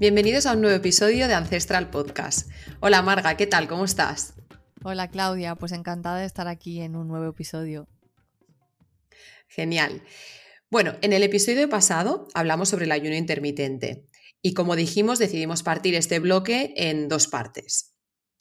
Bienvenidos a un nuevo episodio de Ancestral Podcast. Hola Marga, ¿qué tal? ¿Cómo estás? Hola Claudia, pues encantada de estar aquí en un nuevo episodio. Genial. Bueno, en el episodio pasado hablamos sobre el ayuno intermitente y como dijimos decidimos partir este bloque en dos partes.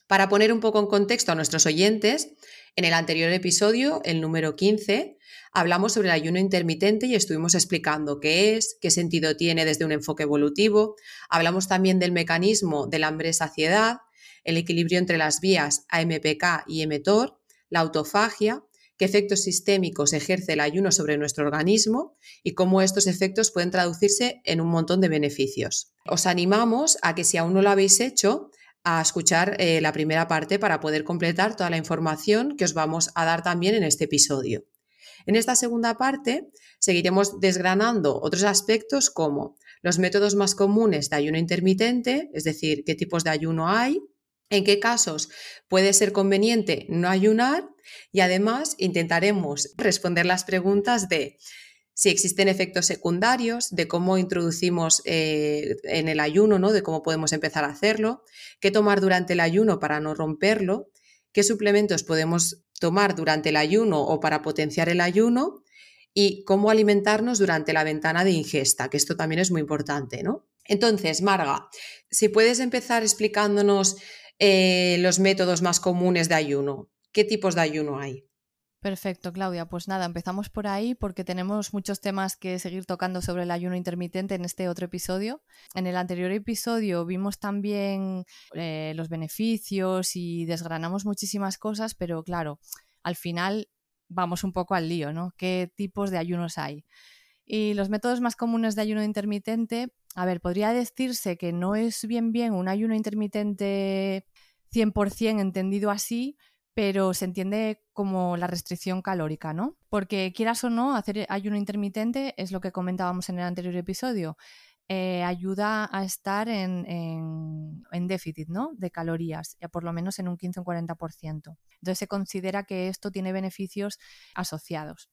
Para poner un poco en contexto a nuestros oyentes, en el anterior episodio, el número 15, hablamos sobre el ayuno intermitente y estuvimos explicando qué es, qué sentido tiene desde un enfoque evolutivo. Hablamos también del mecanismo del hambre-saciedad, el equilibrio entre las vías AMPK y mTOR, la autofagia, qué efectos sistémicos ejerce el ayuno sobre nuestro organismo y cómo estos efectos pueden traducirse en un montón de beneficios. Os animamos a que si aún no lo habéis hecho, a escuchar eh, la primera parte para poder completar toda la información que os vamos a dar también en este episodio. En esta segunda parte seguiremos desgranando otros aspectos como los métodos más comunes de ayuno intermitente, es decir, qué tipos de ayuno hay, en qué casos puede ser conveniente no ayunar y además intentaremos responder las preguntas de si existen efectos secundarios, de cómo introducimos eh, en el ayuno, ¿no? de cómo podemos empezar a hacerlo, qué tomar durante el ayuno para no romperlo, qué suplementos podemos tomar durante el ayuno o para potenciar el ayuno y cómo alimentarnos durante la ventana de ingesta, que esto también es muy importante, ¿no? Entonces, Marga, si puedes empezar explicándonos eh, los métodos más comunes de ayuno, ¿qué tipos de ayuno hay? Perfecto, Claudia. Pues nada, empezamos por ahí porque tenemos muchos temas que seguir tocando sobre el ayuno intermitente en este otro episodio. En el anterior episodio vimos también eh, los beneficios y desgranamos muchísimas cosas, pero claro, al final vamos un poco al lío, ¿no? ¿Qué tipos de ayunos hay? Y los métodos más comunes de ayuno intermitente, a ver, podría decirse que no es bien bien un ayuno intermitente 100% entendido así, pero se entiende como la restricción calórica, ¿no? Porque quieras o no, hacer ayuno intermitente es lo que comentábamos en el anterior episodio. Eh, ayuda a estar en, déficit ¿no? de calorías, ya por lo menos en un 15 o 40%. Entonces se considera que esto tiene beneficios asociados.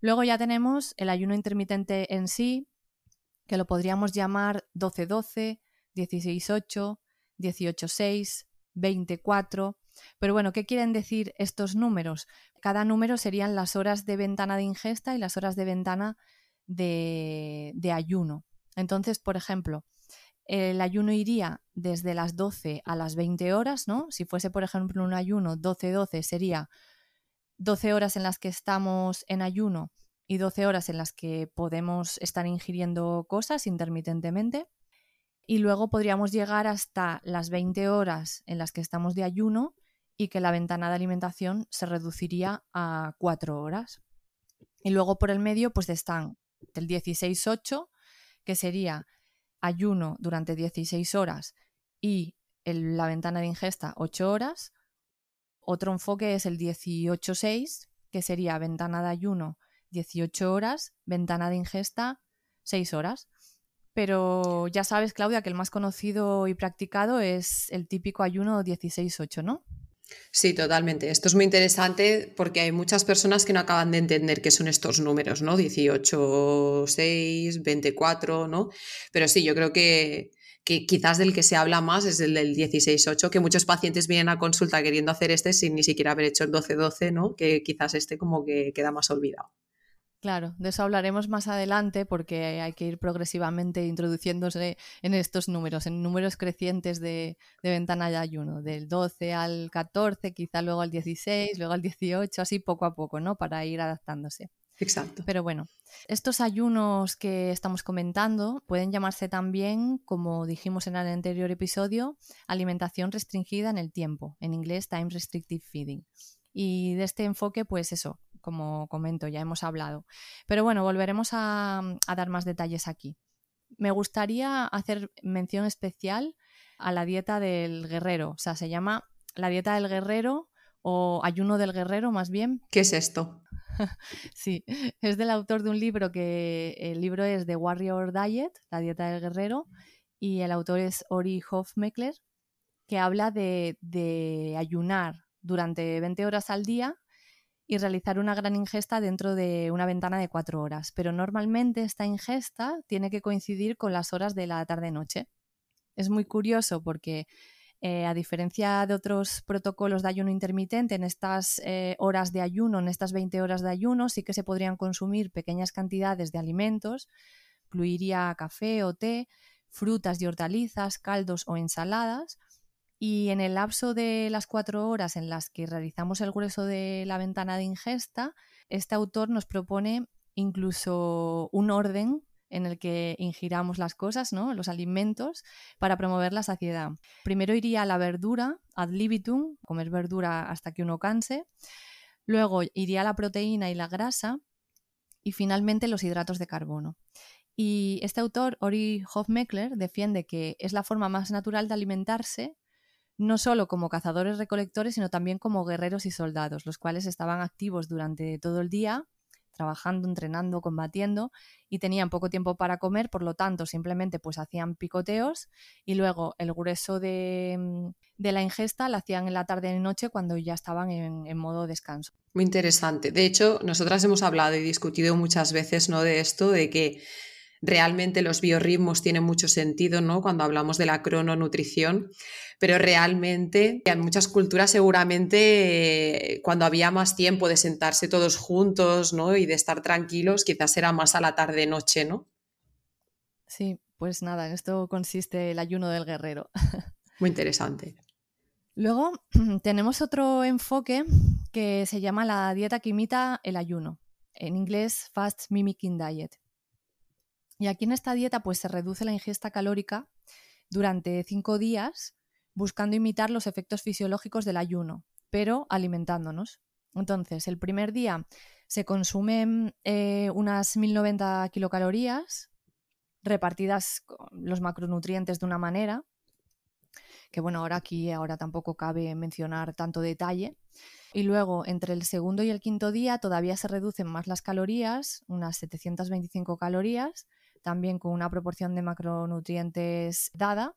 Luego ya tenemos el ayuno intermitente en sí, que lo podríamos llamar 12-12, 16-8, 18-6, 24 pero bueno, ¿qué quieren decir estos números? Cada número serían las horas de ventana de ingesta y las horas de ventana de, ayuno. Entonces, por ejemplo, el ayuno iría desde las 12 a las 20 horas, ¿no? Si fuese, por ejemplo, un ayuno 12-12 sería 12 horas en las que estamos en ayuno y 12 horas en las que podemos estar ingiriendo cosas intermitentemente. Y luego podríamos llegar hasta las 20 horas en las que estamos de ayuno y que la ventana de alimentación se reduciría a cuatro horas. Y luego por el medio pues están el 16-8, que sería ayuno durante 16 horas y la ventana de ingesta 8 horas. Otro enfoque es el 18-6, que sería ventana de ayuno 18 horas, ventana de ingesta 6 horas. Pero ya sabes, Claudia, que el más conocido y practicado es el típico ayuno 16-8, ¿no? Sí, totalmente. Esto es muy interesante porque hay muchas personas que no acaban de entender qué son estos números, ¿no? 18, 6, 24, ¿no? Pero sí, yo creo que, quizás del que se habla más es el del 16-8, que muchos pacientes vienen a consulta queriendo hacer este sin ni siquiera haber hecho el 12-12, ¿no? Que quizás este como que queda más olvidado. Claro, de eso hablaremos más adelante porque hay que ir progresivamente introduciéndose en estos números, en números crecientes de, ventana de ayuno, del 12 al 14, quizá luego al 16, luego al 18, así poco a poco, ¿no? Para ir adaptándose. Exacto. Pero bueno, estos ayunos que estamos comentando pueden llamarse también, como dijimos en el anterior episodio, alimentación restringida en el tiempo, en inglés time restrictive feeding. Y de este enfoque, pues eso, como comento, ya hemos hablado. Pero bueno, volveremos a, dar más detalles aquí. Me gustaría hacer mención especial a la dieta del guerrero. O sea, se llama la dieta del guerrero o ayuno del guerrero más bien. ¿Qué es esto? sí, es del autor de un libro que el libro es The Warrior Diet, la dieta del guerrero, y el autor es Ori Hofmeckler, que habla de, de ayunar durante 20 horas al día y realizar una gran ingesta dentro de una ventana de cuatro horas. Pero normalmente esta ingesta tiene que coincidir con las horas de la tarde-noche. Es muy curioso porque eh, a diferencia de otros protocolos de ayuno intermitente, en estas eh, horas de ayuno, en estas 20 horas de ayuno, sí que se podrían consumir pequeñas cantidades de alimentos, incluiría café o té, frutas y hortalizas, caldos o ensaladas, y en el lapso de las cuatro horas en las que realizamos el grueso de la ventana de ingesta, este autor nos propone incluso un orden en el que ingiramos las cosas, ¿no? los alimentos, para promover la saciedad. Primero iría la verdura, ad libitum, comer verdura hasta que uno canse. Luego iría la proteína y la grasa. Y finalmente los hidratos de carbono. Y este autor, Ori Hofmeckler, defiende que es la forma más natural de alimentarse no solo como cazadores recolectores, sino también como guerreros y soldados, los cuales estaban activos durante todo el día, trabajando, entrenando, combatiendo y tenían poco tiempo para comer, por lo tanto simplemente pues hacían picoteos y luego el grueso de, mm, la ingesta la hacían en la tarde y noche cuando ya estaban en, en, modo descanso. Muy interesante. De hecho, nosotras hemos hablado y discutido muchas veces ¿no? de esto, de que realmente los biorritmos tienen mucho sentido, ¿no? Cuando hablamos de la crononutrición, pero realmente en muchas culturas seguramente eh, cuando había más tiempo de sentarse todos juntos, ¿no? Y de estar tranquilos, quizás era más a la tarde-noche, ¿no? Sí, pues nada, en esto consiste el ayuno del guerrero. Muy interesante. Luego tenemos otro enfoque que se llama la dieta que imita el ayuno. En inglés, Fast Mimicking Diet. Y aquí en esta dieta pues se reduce la ingesta calórica durante cinco días buscando imitar los efectos fisiológicos del ayuno, pero alimentándonos. Entonces, el primer día se consumen eh, unas 1090 kilocalorías repartidas los macronutrientes de una manera, que bueno, ahora aquí ahora tampoco cabe mencionar tanto detalle. Y luego, entre el segundo y el quinto día, todavía se reducen más las calorías, unas 725 calorías, también con una proporción de macronutrientes dada.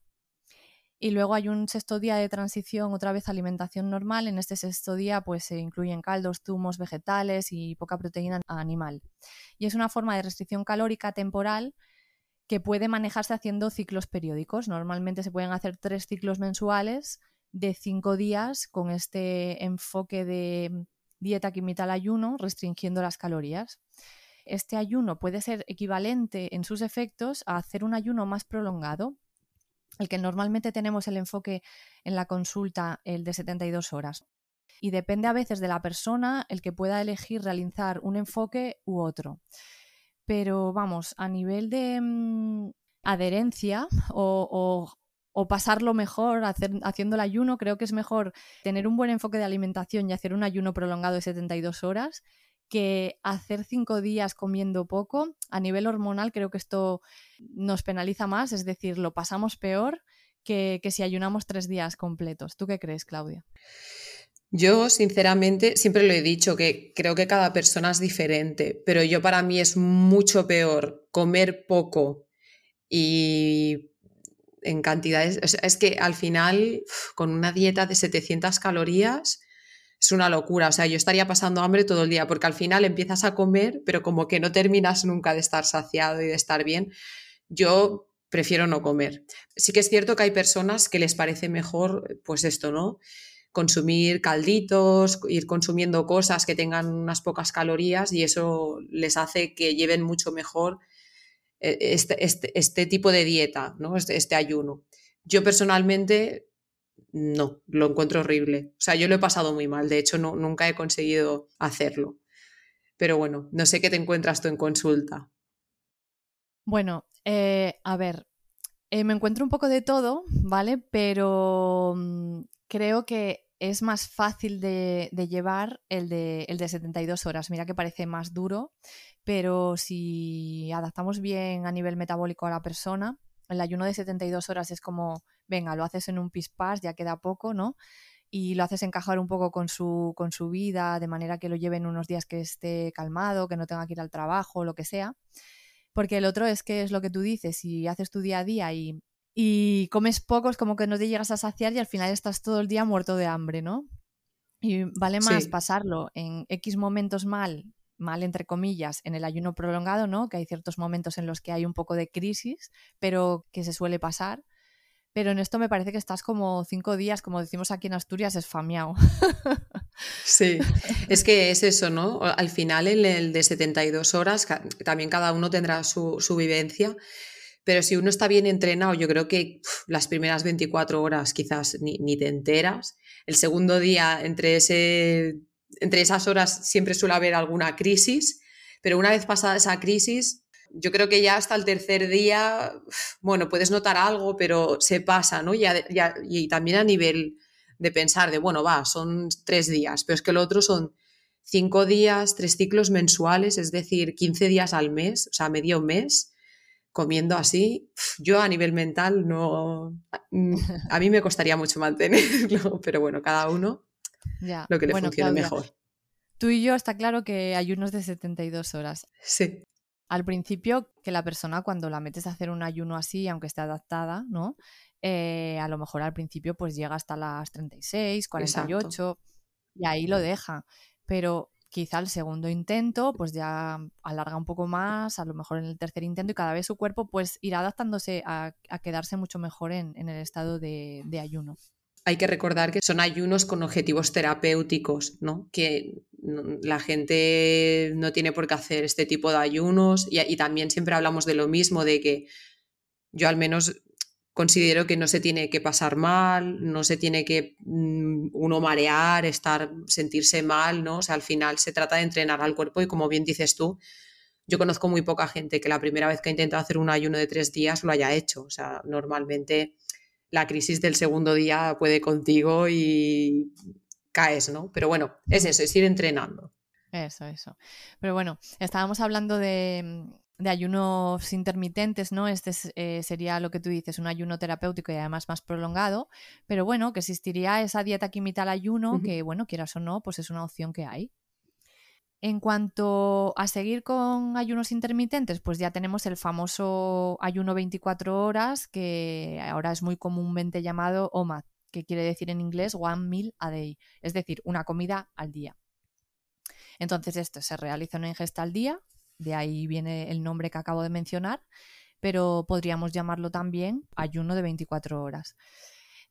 Y luego hay un sexto día de transición, otra vez alimentación normal. En este sexto día pues se incluyen caldos, zumos, vegetales y poca proteína animal. Y es una forma de restricción calórica temporal que puede manejarse haciendo ciclos periódicos. Normalmente se pueden hacer tres ciclos mensuales de cinco días con este enfoque de dieta que imita el ayuno, restringiendo las calorías este ayuno puede ser equivalente en sus efectos a hacer un ayuno más prolongado, el que normalmente tenemos el enfoque en la consulta, el de 72 horas. Y depende a veces de la persona el que pueda elegir realizar un enfoque u otro. Pero vamos, a nivel de mm, adherencia o, pasarlo mejor haciendo el ayuno, creo que es mejor tener un buen enfoque de alimentación y hacer un ayuno prolongado de 72 horas que hacer cinco días comiendo poco, a nivel hormonal creo que esto nos penaliza más, es decir, lo pasamos peor que, si ayunamos tres días completos. ¿Tú qué crees, Claudia? Yo, sinceramente, siempre lo he dicho, que creo que cada persona es diferente, pero yo para mí es mucho peor comer poco y en cantidades, es que al final, con una dieta de 700 calorías, es una locura. O sea, yo estaría pasando hambre todo el día porque al final empiezas a comer, pero como que no terminas nunca de estar saciado y de estar bien. Yo prefiero no comer. Sí que es cierto que hay personas que les parece mejor, pues esto, ¿no? Consumir calditos, ir consumiendo cosas que tengan unas pocas calorías y eso les hace que lleven mucho mejor eh, este, este, este tipo de dieta, ¿no? Este, este ayuno. Yo personalmente no, lo encuentro horrible. O sea, yo lo he pasado muy mal, de hecho no, nunca he conseguido hacerlo. Pero bueno, no sé qué te encuentras tú en consulta. Bueno, eh, a ver, eh, me encuentro un poco de todo, ¿vale? Pero mm, creo que es más fácil de, llevar el de, el de 72 horas. Mira que parece más duro, pero si adaptamos bien a nivel metabólico a la persona, el ayuno de 72 horas es como, venga, lo haces en un pispás, ya queda poco, ¿no? Y lo haces encajar un poco con su, con su vida, de manera que lo lleven unos días que esté calmado, que no tenga que ir al trabajo, lo que sea. Porque el otro es que es lo que tú dices, si haces tu día a día y, y comes poco, es como que no te llegas a saciar y al final estás todo el día muerto de hambre, ¿no? Y vale más pasarlo en X momentos mal, mal entre comillas, en el ayuno prolongado, ¿no? Que hay ciertos momentos en los que hay un poco de crisis, pero que se suele pasar. Pero en esto me parece que estás como cinco días, como decimos aquí en Asturias, esfameado. Sí, es que es eso, ¿no? Al final, en el de 72 horas, también cada uno tendrá su, vivencia, pero si uno está bien entrenado, yo creo que las primeras 24 horas quizás ni, te enteras. El segundo día, entre ese entre esas horas siempre suele haber alguna crisis, pero una vez pasada esa crisis, yo creo que ya hasta el tercer día, bueno, puedes notar algo, pero se pasa, ¿no? y también a nivel de pensar de, bueno, va, son tres días, pero es que lo otro son cinco días, tres ciclos mensuales, es decir, 15 días al mes, o sea, medio mes, comiendo así, yo a nivel mental no, a mí me costaría mucho mantenerlo, pero bueno, cada uno lo que le funcione mejor. Tú y yo está claro que hay unos de 72 horas. Sí. Al principio, que la persona cuando la metes a hacer un ayuno así, aunque esté adaptada, ¿no? Eh, a lo mejor al principio pues llega hasta las 36, 48 y ahí lo deja. Pero quizá el segundo intento pues ya alarga un poco más, a lo mejor en el tercer intento y cada vez su cuerpo pues irá adaptándose a, quedarse mucho mejor en, el estado de ayuno hay que recordar que son ayunos con objetivos terapéuticos, ¿no? Que la gente no tiene por qué hacer este tipo de ayunos y, también siempre hablamos de lo mismo, de que yo al menos considero que no se tiene que pasar mal, no se tiene que mm, uno marear, estar, sentirse mal, ¿no? O sea, al final se trata de entrenar al cuerpo y como bien dices tú, yo conozco muy poca gente que la primera vez que ha intentado hacer un ayuno de tres días lo haya hecho. O sea, normalmente la crisis del segundo día puede contigo y caes, ¿no? Pero bueno, es eso, es ir entrenando. Eso, eso. Pero bueno, estábamos hablando de, ayunos intermitentes, ¿no? Este eh, sería lo que tú dices, un ayuno terapéutico y además más prolongado, pero bueno, que existiría esa dieta que imita el ayuno, que bueno, quieras o no, pues es una opción que hay. En cuanto a seguir con ayunos intermitentes, pues ya tenemos el famoso ayuno 24 horas, que ahora es muy comúnmente llamado OMAD, que quiere decir en inglés one meal a day, es decir, una comida al día. Entonces esto se realiza una ingesta al día, de ahí viene el nombre que acabo de mencionar, pero podríamos llamarlo también ayuno de 24 horas.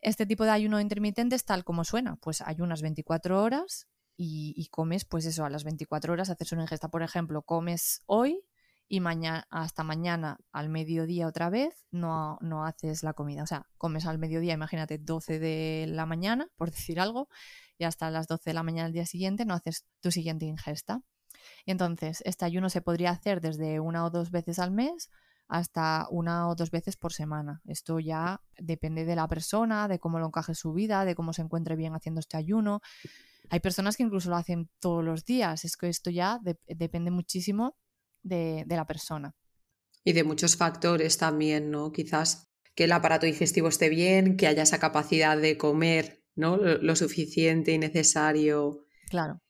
Este tipo de ayuno intermitente es tal como suena, pues ayunas 24 horas y, comes, pues eso, a las 24 horas haces una ingesta. Por ejemplo, comes hoy y mañana, hasta mañana al mediodía otra vez no, no haces la comida. O sea, comes al mediodía, imagínate, 12 de la mañana, por decir algo, y hasta las 12 de la mañana del día siguiente no haces tu siguiente ingesta. Entonces, este ayuno se podría hacer desde una o dos veces al mes hasta una o dos veces por semana. Esto ya depende de la persona, de cómo lo encaje su vida, de cómo se encuentre bien haciendo este ayuno. Hay personas que incluso lo hacen todos los días. Es que esto ya depende muchísimo de, la persona. Y de muchos factores también, ¿no? Quizás que el aparato digestivo esté bien, que haya esa capacidad de comer, ¿no? Lo, suficiente y necesario. Claro.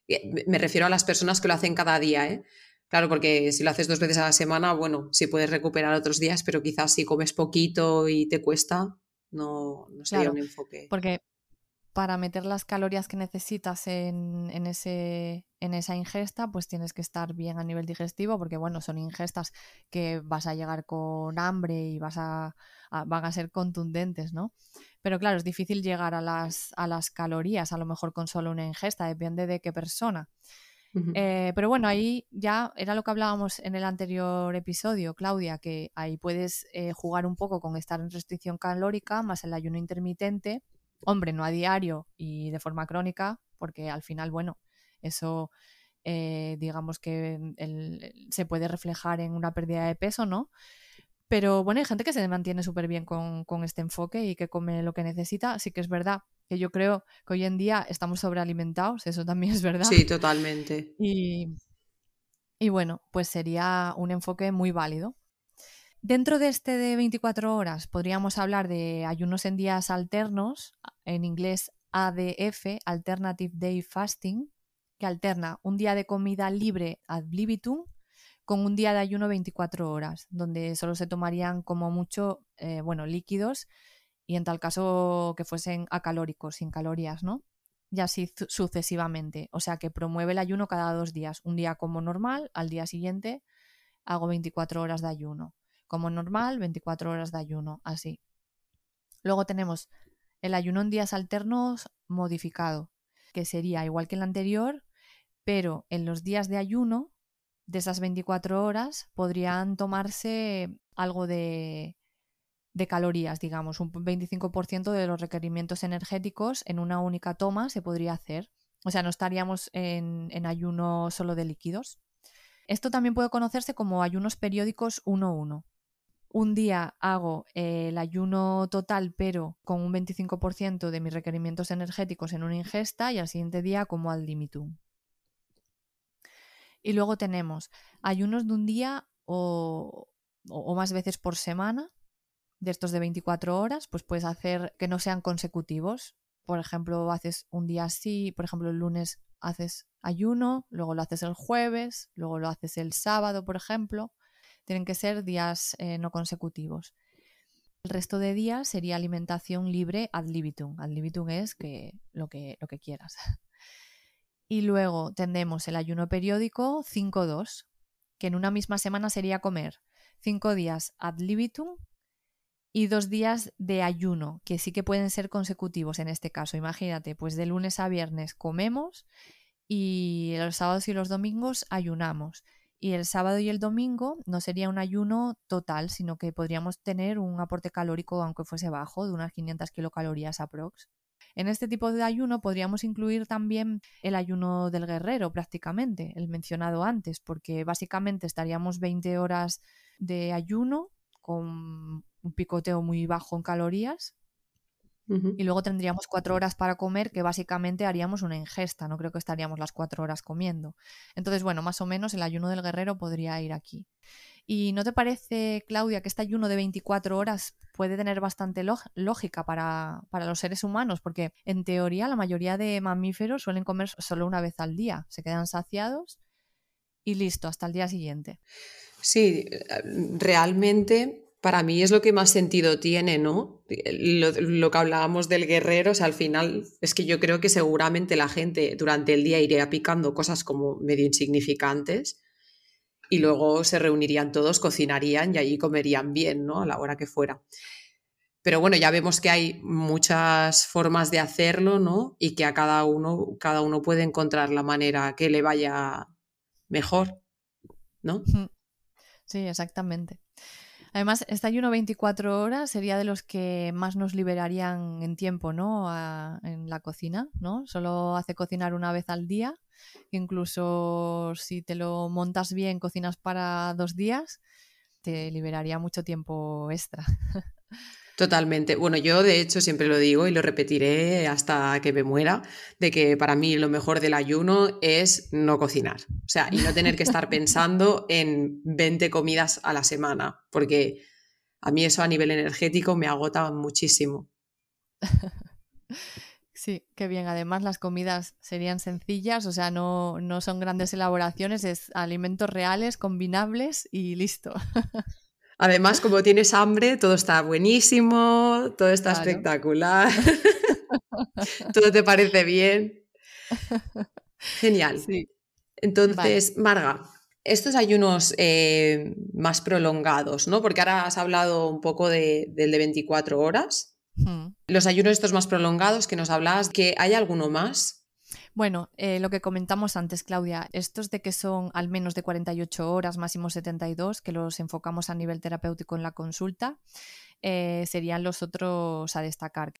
Me refiero a las personas que lo hacen cada día, ¿eh? Claro, porque si lo haces dos veces a la semana, bueno, sí puedes recuperar otros días, pero quizás si comes poquito y te cuesta, no, no sería un enfoque. Porque para meter las calorías que necesitas en, ese, en esa ingesta, pues tienes que estar bien a nivel digestivo, porque bueno, son ingestas que vas a llegar con hambre y vas a, van a ser contundentes, ¿no? Pero claro, es difícil llegar a las, a las calorías, a lo mejor con solo una ingesta, depende de qué persona. Eh, pero bueno, ahí ya era lo que hablábamos en el anterior episodio, Claudia, que ahí puedes eh, jugar un poco con estar en restricción calórica más el ayuno intermitente Hombre, no a diario y de forma crónica, porque al final, bueno, eso eh, digamos que se puede reflejar en una pérdida de peso, ¿no? Pero bueno, hay gente que se mantiene súper bien con, este enfoque y que come lo que necesita. Así que es verdad que yo creo que hoy en día estamos sobrealimentados, eso también es verdad. Sí, totalmente. Y, y bueno, pues sería un enfoque muy válido. Dentro de este de 24 horas podríamos hablar de ayunos en días alternos, en inglés ADF, Alternative Day Fasting, que alterna un día de comida libre ad libitum con un día de ayuno 24 horas, donde solo se tomarían como mucho, eh, bueno, líquidos y en tal caso que fuesen acalóricos, sin calorías, ¿no? Y así sucesivamente. O sea que promueve el ayuno cada dos días. Un día como normal, al día siguiente hago 24 horas de ayuno. Como normal, 24 horas de ayuno, así. Luego tenemos el ayuno en días alternos modificado, que sería igual que el anterior, pero en los días de ayuno de esas 24 horas podrían tomarse algo de, de calorías, digamos, un 25% de los requerimientos energéticos en una única toma se podría hacer. O sea, no estaríamos en, ayuno solo de líquidos. Esto también puede conocerse como ayunos periódicos 1-1. Un día hago el ayuno total, pero con un 25% de mis requerimientos energéticos en una ingesta, y al siguiente día como al limitum. Y luego tenemos ayunos de un día o, o, más veces por semana, de estos de 24 horas, pues puedes hacer que no sean consecutivos. Por ejemplo, haces un día así, por ejemplo, el lunes haces ayuno, luego lo haces el jueves, luego lo haces el sábado, por ejemplo. Tienen que ser días eh, no consecutivos. El resto de días sería alimentación libre ad libitum. Ad libitum es que lo que, lo que quieras. Y luego tendremos el ayuno periódico 5-2, que en una misma semana sería comer 5 días ad libitum y dos días de ayuno, que sí que pueden ser consecutivos en este caso. Imagínate, pues de lunes a viernes comemos y los sábados y los domingos ayunamos. Y el sábado y el domingo no sería un ayuno total, sino que podríamos tener un aporte calórico, aunque fuese bajo, de unas 500 kilocalorías aprox. En este tipo de ayuno podríamos incluir también el ayuno del guerrero prácticamente, el mencionado antes, porque básicamente estaríamos 20 horas de ayuno con un picoteo muy bajo en calorías y luego tendríamos cuatro horas para comer, que básicamente haríamos una ingesta, no creo que estaríamos las cuatro horas comiendo. Entonces, bueno, más o menos el ayuno del guerrero podría ir aquí. ¿Y no te parece, Claudia, que este ayuno de 24 horas puede tener bastante lógica para, los seres humanos? Porque en teoría la mayoría de mamíferos suelen comer solo una vez al día, se quedan saciados y listo, hasta el día siguiente. Sí, realmente para mí es lo que más sentido tiene, ¿no? Lo, que hablábamos del guerrero, o sea, al final es que yo creo que seguramente la gente durante el día iría picando cosas como medio insignificantes y luego se reunirían todos, cocinarían y allí comerían bien, ¿no? A la hora que fuera. Pero bueno, ya vemos que hay muchas formas de hacerlo, ¿no? Y que a cada uno, cada uno puede encontrar la manera que le vaya mejor, ¿no? Sí, exactamente. Además, este ayuno 24 horas sería de los que más nos liberarían en tiempo, ¿no? en la cocina, ¿no? Solo hace cocinar una vez al día Incluso si te lo montas bien, cocinas para dos días, te liberaría mucho tiempo extra. Totalmente. Bueno, yo de hecho siempre lo digo y lo repetiré hasta que me muera, de que para mí lo mejor del ayuno es no cocinar. O sea, y no tener que estar pensando en 20 comidas a la semana, porque a mí eso a nivel energético me agota muchísimo. Sí, qué bien. Además, las comidas serían sencillas, o sea, no, no son grandes elaboraciones, es alimentos reales, combinables y listo. Además, como tienes hambre, todo está buenísimo, todo está espectacular, todo te parece bien. Genial. Entonces, Marga, estos ayunos eh, más prolongados, ¿no? Porque ahora has hablado un poco del de 24 horas. Hmm. Los ayunos estos más prolongados que nos hablabas, ¿que hay alguno más? Bueno, eh, lo que comentamos antes, Claudia, estos de que son al menos de 48 horas, máximo 72, que los enfocamos a nivel terapéutico en la consulta, eh, serían los otros a destacar.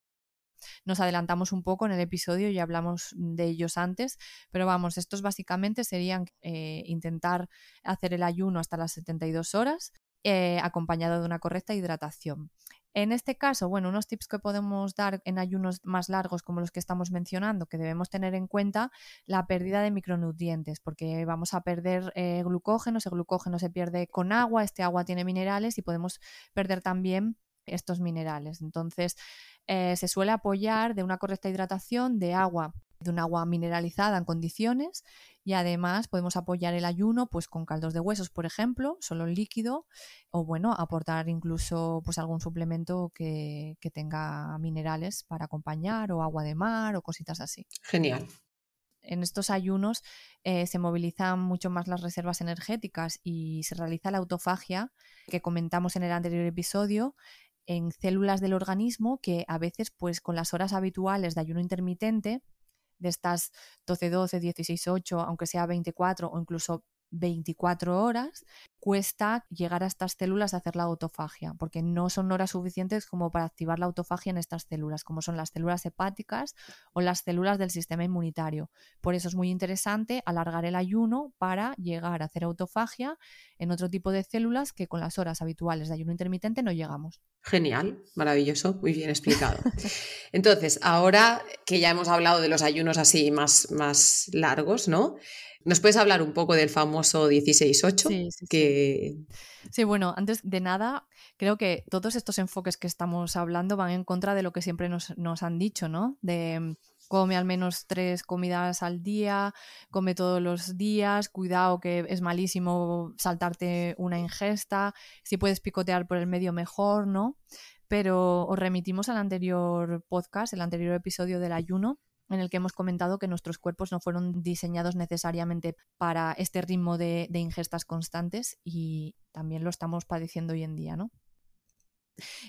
Nos adelantamos un poco en el episodio y hablamos de ellos antes, pero vamos, estos básicamente serían eh, intentar hacer el ayuno hasta las 72 horas, acompañado de una correcta hidratación. En este caso, bueno, unos tips que podemos dar en ayunos más largos como los que estamos mencionando, que debemos tener en cuenta la pérdida de micronutrientes, porque vamos a perder eh, glucógeno, ese glucógeno se pierde con agua, este agua tiene minerales y podemos perder también estos minerales. Entonces, eh, se suele apoyar de una correcta hidratación de agua de un agua mineralizada en condiciones y además podemos apoyar el ayuno pues con caldos de huesos, por ejemplo, solo el líquido o bueno, aportar incluso pues algún suplemento que, tenga minerales para acompañar o agua de mar o cositas así. Genial. En estos ayunos eh, se movilizan mucho más las reservas energéticas y se realiza la autofagia que comentamos en el anterior episodio en células del organismo que a veces pues con las horas habituales de ayuno intermitente de estas 12-12, 16-8, aunque sea 24 o incluso 24 horas, cuesta llegar a estas células a hacer la autofagia, porque no son horas suficientes como para activar la autofagia en estas células, como son las células hepáticas o las células del sistema inmunitario. Por eso es muy interesante alargar el ayuno para llegar a hacer autofagia en otro tipo de células que con las horas habituales de ayuno intermitente no llegamos. Genial, maravilloso, muy bien explicado. Entonces, ahora que ya hemos hablado de los ayunos así más, más largos, ¿no? ¿Nos puedes hablar un poco del famoso 16-8? Sí, sí, que... sí, bueno, antes de nada, creo que todos estos enfoques que estamos hablando van en contra de lo que siempre nos, nos han dicho, ¿no? De mm, come al menos tres comidas al día, come todos los días, cuidado que es malísimo saltarte una ingesta, si puedes picotear por el medio mejor, ¿no? Pero os remitimos al anterior podcast, el anterior episodio del ayuno, en el que hemos comentado que nuestros cuerpos no fueron diseñados necesariamente para este ritmo de, ingestas constantes y también lo estamos padeciendo hoy en día, ¿no?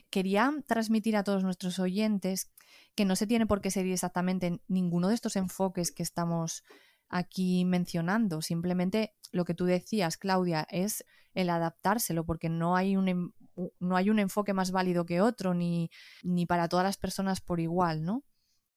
Quería transmitir a todos nuestros oyentes que no se tiene por qué seguir exactamente ninguno de estos enfoques que estamos aquí mencionando. Simplemente lo que tú decías, Claudia, es el adaptárselo, porque no hay un, no hay un enfoque más válido que otro, ni, ni para todas las personas por igual, ¿no?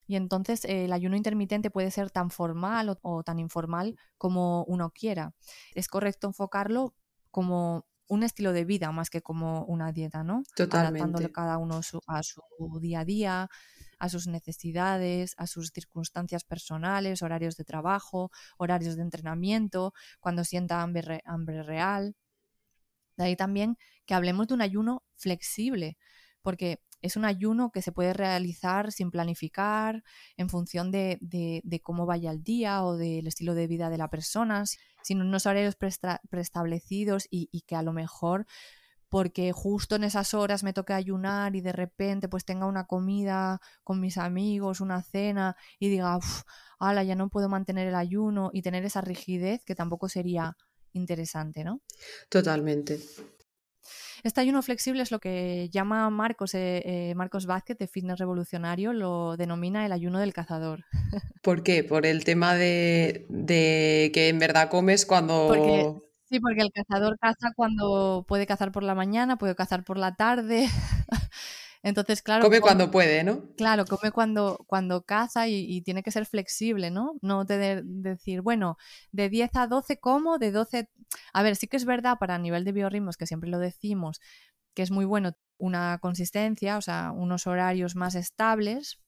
Y entonces eh, el ayuno intermitente puede ser tan formal o, tan informal como uno quiera. Es correcto enfocarlo como un estilo de vida más que como una dieta, ¿no? Totalmente. Adaptándolo cada uno a su día a día, a sus necesidades, a sus circunstancias personales, horarios de trabajo, horarios de entrenamiento, cuando sienta hambre, hambre real. De ahí también que hablemos de un ayuno flexible, porque es un ayuno que se puede realizar sin planificar, en función de, cómo vaya el día o del estilo de vida de la persona, sin unos horarios preestablecidos y, que a lo mejor porque justo en esas horas me toque ayunar y de repente pues tenga una comida con mis amigos, una cena y diga, ala, ya no puedo mantener el ayuno y tener esa rigidez que tampoco sería interesante, ¿no? Totalmente. Este ayuno flexible es lo que llama Marcos, eh, eh, Marcos Vázquez de Fitness Revolucionario, lo denomina el ayuno del cazador. ¿Por qué? Por el tema de, que en verdad comes cuando... sí, porque el cazador caza cuando puede cazar por la mañana, puede cazar por la tarde. Entonces, claro. Come cuando puede, ¿no? Claro, come cuando, cuando caza y, tiene que ser flexible, ¿no? No te decir, bueno, de 10 a 12 como, de 12. A ver, sí que es verdad para nivel de biorritmos, que siempre lo decimos, que es muy bueno una consistencia, o sea, unos horarios más estables,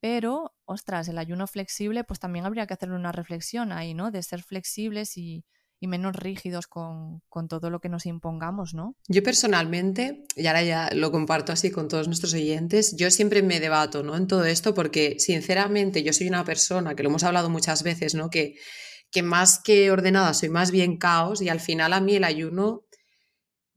pero, ostras, el ayuno flexible, pues también habría que hacer una reflexión ahí, ¿no? De ser flexibles y, y menos rígidos con, todo lo que nos impongamos, ¿no? Yo personalmente, y ahora ya lo comparto así con todos nuestros oyentes, yo siempre me debato, ¿no? En todo esto porque sinceramente yo soy una persona, que lo hemos hablado muchas veces, ¿no? Que, que más que ordenada soy más bien caos y al final a mí el ayuno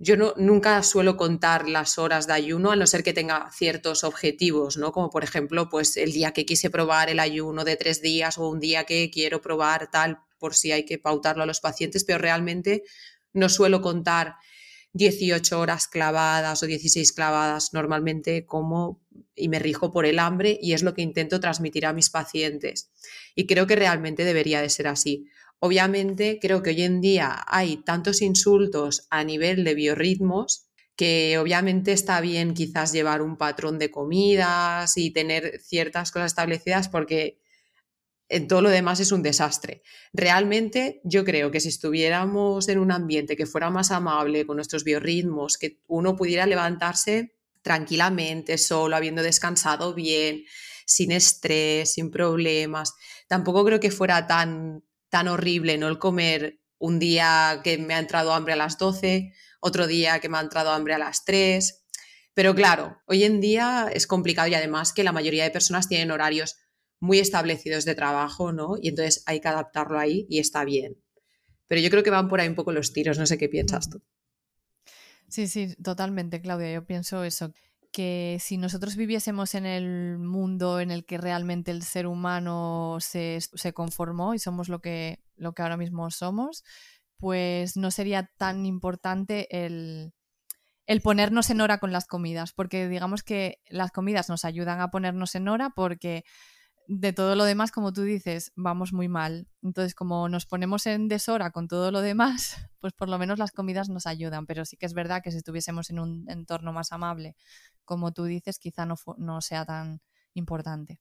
yo no, nunca suelo contar las horas de ayuno a no ser que tenga ciertos objetivos, ¿no? Como por ejemplo, pues el día que quise probar el ayuno de tres días o un día que quiero probar tal, por si hay que pautarlo a los pacientes, pero realmente no suelo contar 18 horas clavadas o 16 clavadas normalmente como y me rijo por el hambre y es lo que intento transmitir a mis pacientes. Y creo que realmente debería de ser así. Obviamente creo que hoy en día hay tantos insultos a nivel de biorritmos que obviamente está bien quizás llevar un patrón de comidas y tener ciertas cosas establecidas porque todo lo demás es un desastre. Realmente yo creo que si estuviéramos en un ambiente que fuera más amable con nuestros biorritmos, que uno pudiera levantarse tranquilamente, solo, habiendo descansado bien, sin estrés, sin problemas, tampoco creo que fuera tan, tan horrible no el comer un día que me ha entrado hambre a las 12, otro día que me ha entrado hambre a las 3. Pero claro, hoy en día es complicado y además que la mayoría de personas tienen horarios muy establecidos de trabajo, ¿no? Y entonces hay que adaptarlo ahí y está bien. Pero yo creo que van por ahí un poco los tiros, no sé qué piensas tú. Sí, sí, totalmente, Claudia. Yo pienso eso, que si nosotros viviésemos en el mundo en el que realmente el ser humano se, se conformó y somos lo que, lo que ahora mismo somos, pues no sería tan importante el, el ponernos en hora con las comidas, porque digamos que las comidas nos ayudan a ponernos en hora porque de todo lo demás, como tú dices, vamos muy mal. Entonces, como nos ponemos en deshora con todo lo demás, pues por lo menos las comidas nos ayudan. Pero sí que es verdad que si estuviésemos en un entorno más amable, como tú dices, quizá no, no sea tan importante.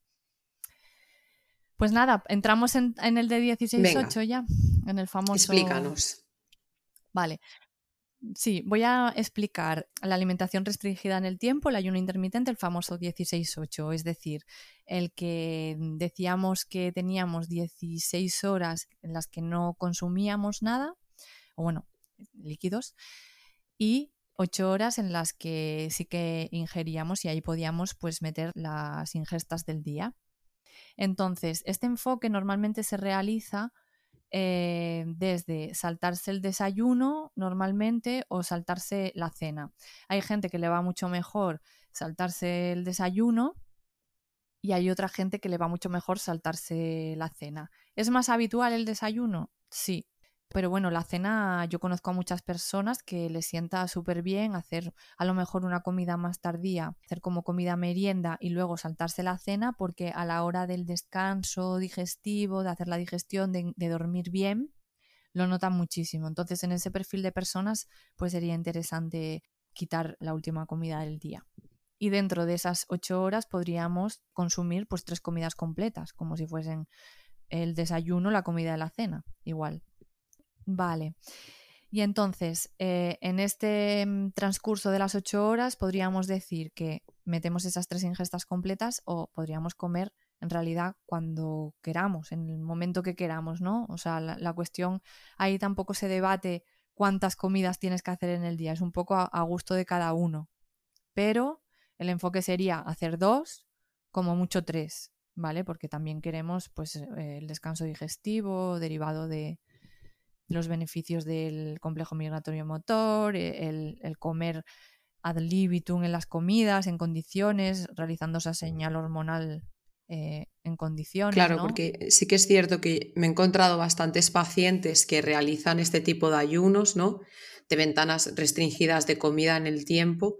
Pues nada, entramos en, el de 16-8 ya, en el famoso. Explícanos. Vale, Sí, voy a explicar la alimentación restringida en el tiempo, el ayuno intermitente, el famoso 16-8, es decir, el que decíamos que teníamos 16 horas en las que no consumíamos nada, o bueno, líquidos, y 8 horas en las que sí que ingeríamos y ahí podíamos pues meter las ingestas del día. Entonces, este enfoque normalmente se realiza eh, desde saltarse el desayuno normalmente o saltarse la cena. Hay gente que le va mucho mejor saltarse el desayuno y hay otra gente que le va mucho mejor saltarse la cena. ¿Es más habitual el desayuno? Sí, pero bueno, la cena, yo conozco a muchas personas que les sienta súper bien hacer a lo mejor una comida más tardía, hacer como comida merienda y luego saltarse la cena porque a la hora del descanso digestivo, de hacer la digestión, de, de dormir bien, lo notan muchísimo. Entonces, en ese perfil de personas, pues sería interesante quitar la última comida del día. Y dentro de esas ocho horas podríamos consumir pues tres comidas completas, como si fuesen el desayuno, la comida y la cena, igual. Vale. Y entonces, eh, en este mm, transcurso de las ocho horas, podríamos decir que metemos esas tres ingestas completas o podríamos comer en realidad cuando queramos, en el momento que queramos, ¿no? O sea, la, cuestión ahí tampoco se debate cuántas comidas tienes que hacer en el día, es un poco a, gusto de cada uno. Pero el enfoque sería hacer dos, como mucho tres, ¿vale? Porque también queremos pues el descanso digestivo derivado de, los beneficios del complejo migratorio motor, e, el, comer ad libitum en las comidas, en condiciones, realizando esa señal hormonal eh, en condiciones. Claro, porque sí que es cierto que me he encontrado bastantes pacientes que realizan este tipo de ayunos, ¿no? De ventanas restringidas de comida en el tiempo,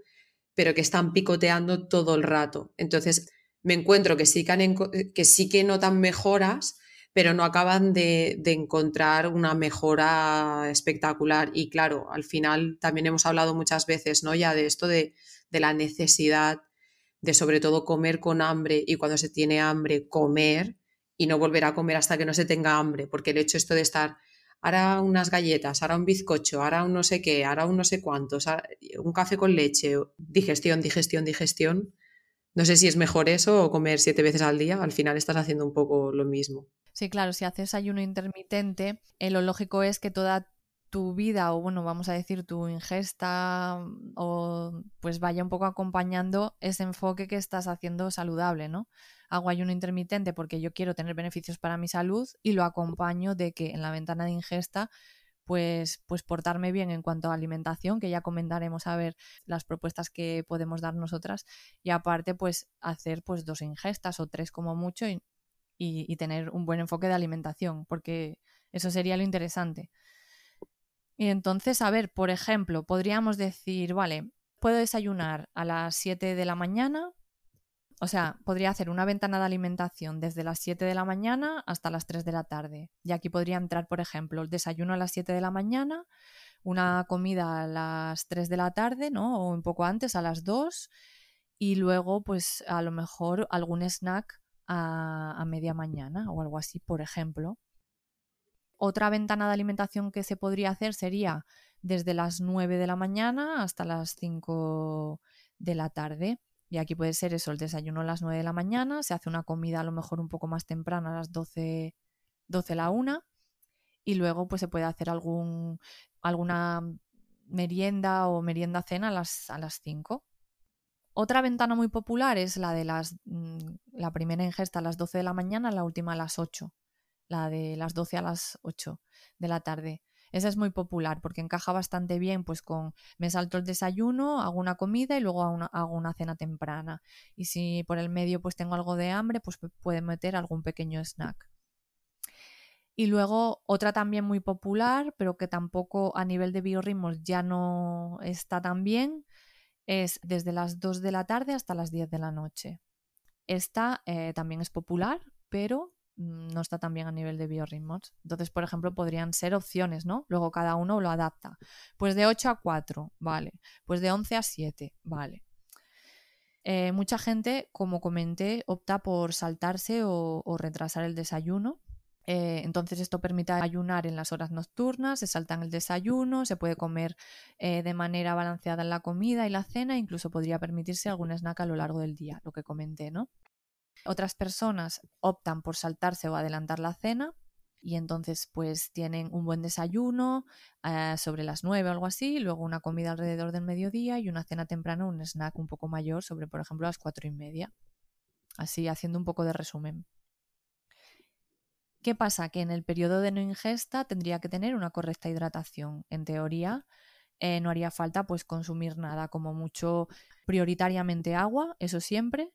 pero que están picoteando todo el rato. Entonces, me encuentro que sí que, que, sí que notan mejoras, pero no acaban de, encontrar una mejora espectacular. Y claro, al final también hemos hablado muchas veces, ¿no? Ya de esto de, la necesidad de sobre todo comer con hambre y cuando se tiene hambre comer y no volver a comer hasta que no se tenga hambre, porque el hecho esto de estar ahora unas galletas, ahora un bizcocho, ahora un no sé qué, ahora un no sé cuántos, un café con leche, digestión, digestión, digestión. No sé si es mejor eso o comer siete veces al día, al final estás haciendo un poco lo mismo. Sí, claro, si haces ayuno intermitente, eh, lo lógico es que toda tu vida o bueno, vamos a decir tu ingesta o pues vaya un poco acompañando ese enfoque que estás haciendo saludable, ¿no? Hago ayuno intermitente porque yo quiero tener beneficios para mi salud y lo acompaño de que en la ventana de ingesta pues, pues portarme bien en cuanto a alimentación, que ya comentaremos a ver las propuestas que podemos dar nosotras, y aparte, pues hacer pues dos ingestas o tres como mucho, y y, tener un buen enfoque de alimentación, porque eso sería lo interesante. Y entonces, a ver, por ejemplo, podríamos decir, vale, puedo desayunar a las 7 de la mañana, o sea, podría hacer una ventana de alimentación desde las 7 de la mañana hasta las 3 de la tarde. Y aquí podría entrar, por ejemplo, el desayuno a las 7 de la mañana, una comida a las 3 de la tarde, ¿no? O un poco antes, a las 2, y luego, pues a lo mejor algún snack a, media mañana o algo así, por ejemplo. Otra ventana de alimentación que se podría hacer sería desde las 9 de la mañana hasta las 5 de la tarde. Y aquí puede ser eso, el desayuno a las 9 de la mañana, se hace una comida a lo mejor un poco más temprana a las 12, 12 la 1 y luego pues se puede hacer algún, alguna merienda o merienda cena a las, a las 5. Otra ventana muy popular es la de las, mm, la primera ingesta a las 12 de la mañana, la última a las 8, la de las 12 a las 8 de la tarde. Esa es muy popular porque encaja bastante bien pues con me salto el desayuno, hago una comida y luego hago una, cena temprana. Y si por el medio pues tengo algo de hambre, pues puede meter algún pequeño snack. Y luego otra también muy popular, pero que tampoco a nivel de biorritmos ya no está tan bien, es desde las 2 de la tarde hasta las 10 de la noche. Esta eh, también es popular, pero no está tan bien a nivel de biorritmos. Entonces, por ejemplo, podrían ser opciones, ¿no? Luego cada uno lo adapta. Pues de 8 a 4, vale. Pues de 11 a 7, vale. Eh, mucha gente, como comenté, opta por saltarse o retrasar el desayuno eh, entonces esto permite ayunar en las horas nocturnas, se saltan el desayuno, se puede comer eh, de manera balanceada en la comida y la cena, incluso podría permitirse algún snack a lo largo del día, lo que comenté, ¿no? Otras personas optan por saltarse o adelantar la cena y entonces pues tienen un buen desayuno eh, sobre las nueve o algo así, luego una comida alrededor del mediodía y una cena temprana, un snack un poco mayor sobre por ejemplo las cuatro y media. Así haciendo un poco de resumen. ¿Qué pasa? Que en el periodo de no ingesta tendría que tener una correcta hidratación. En teoría, eh, no haría falta pues consumir nada, como mucho prioritariamente agua, eso siempre,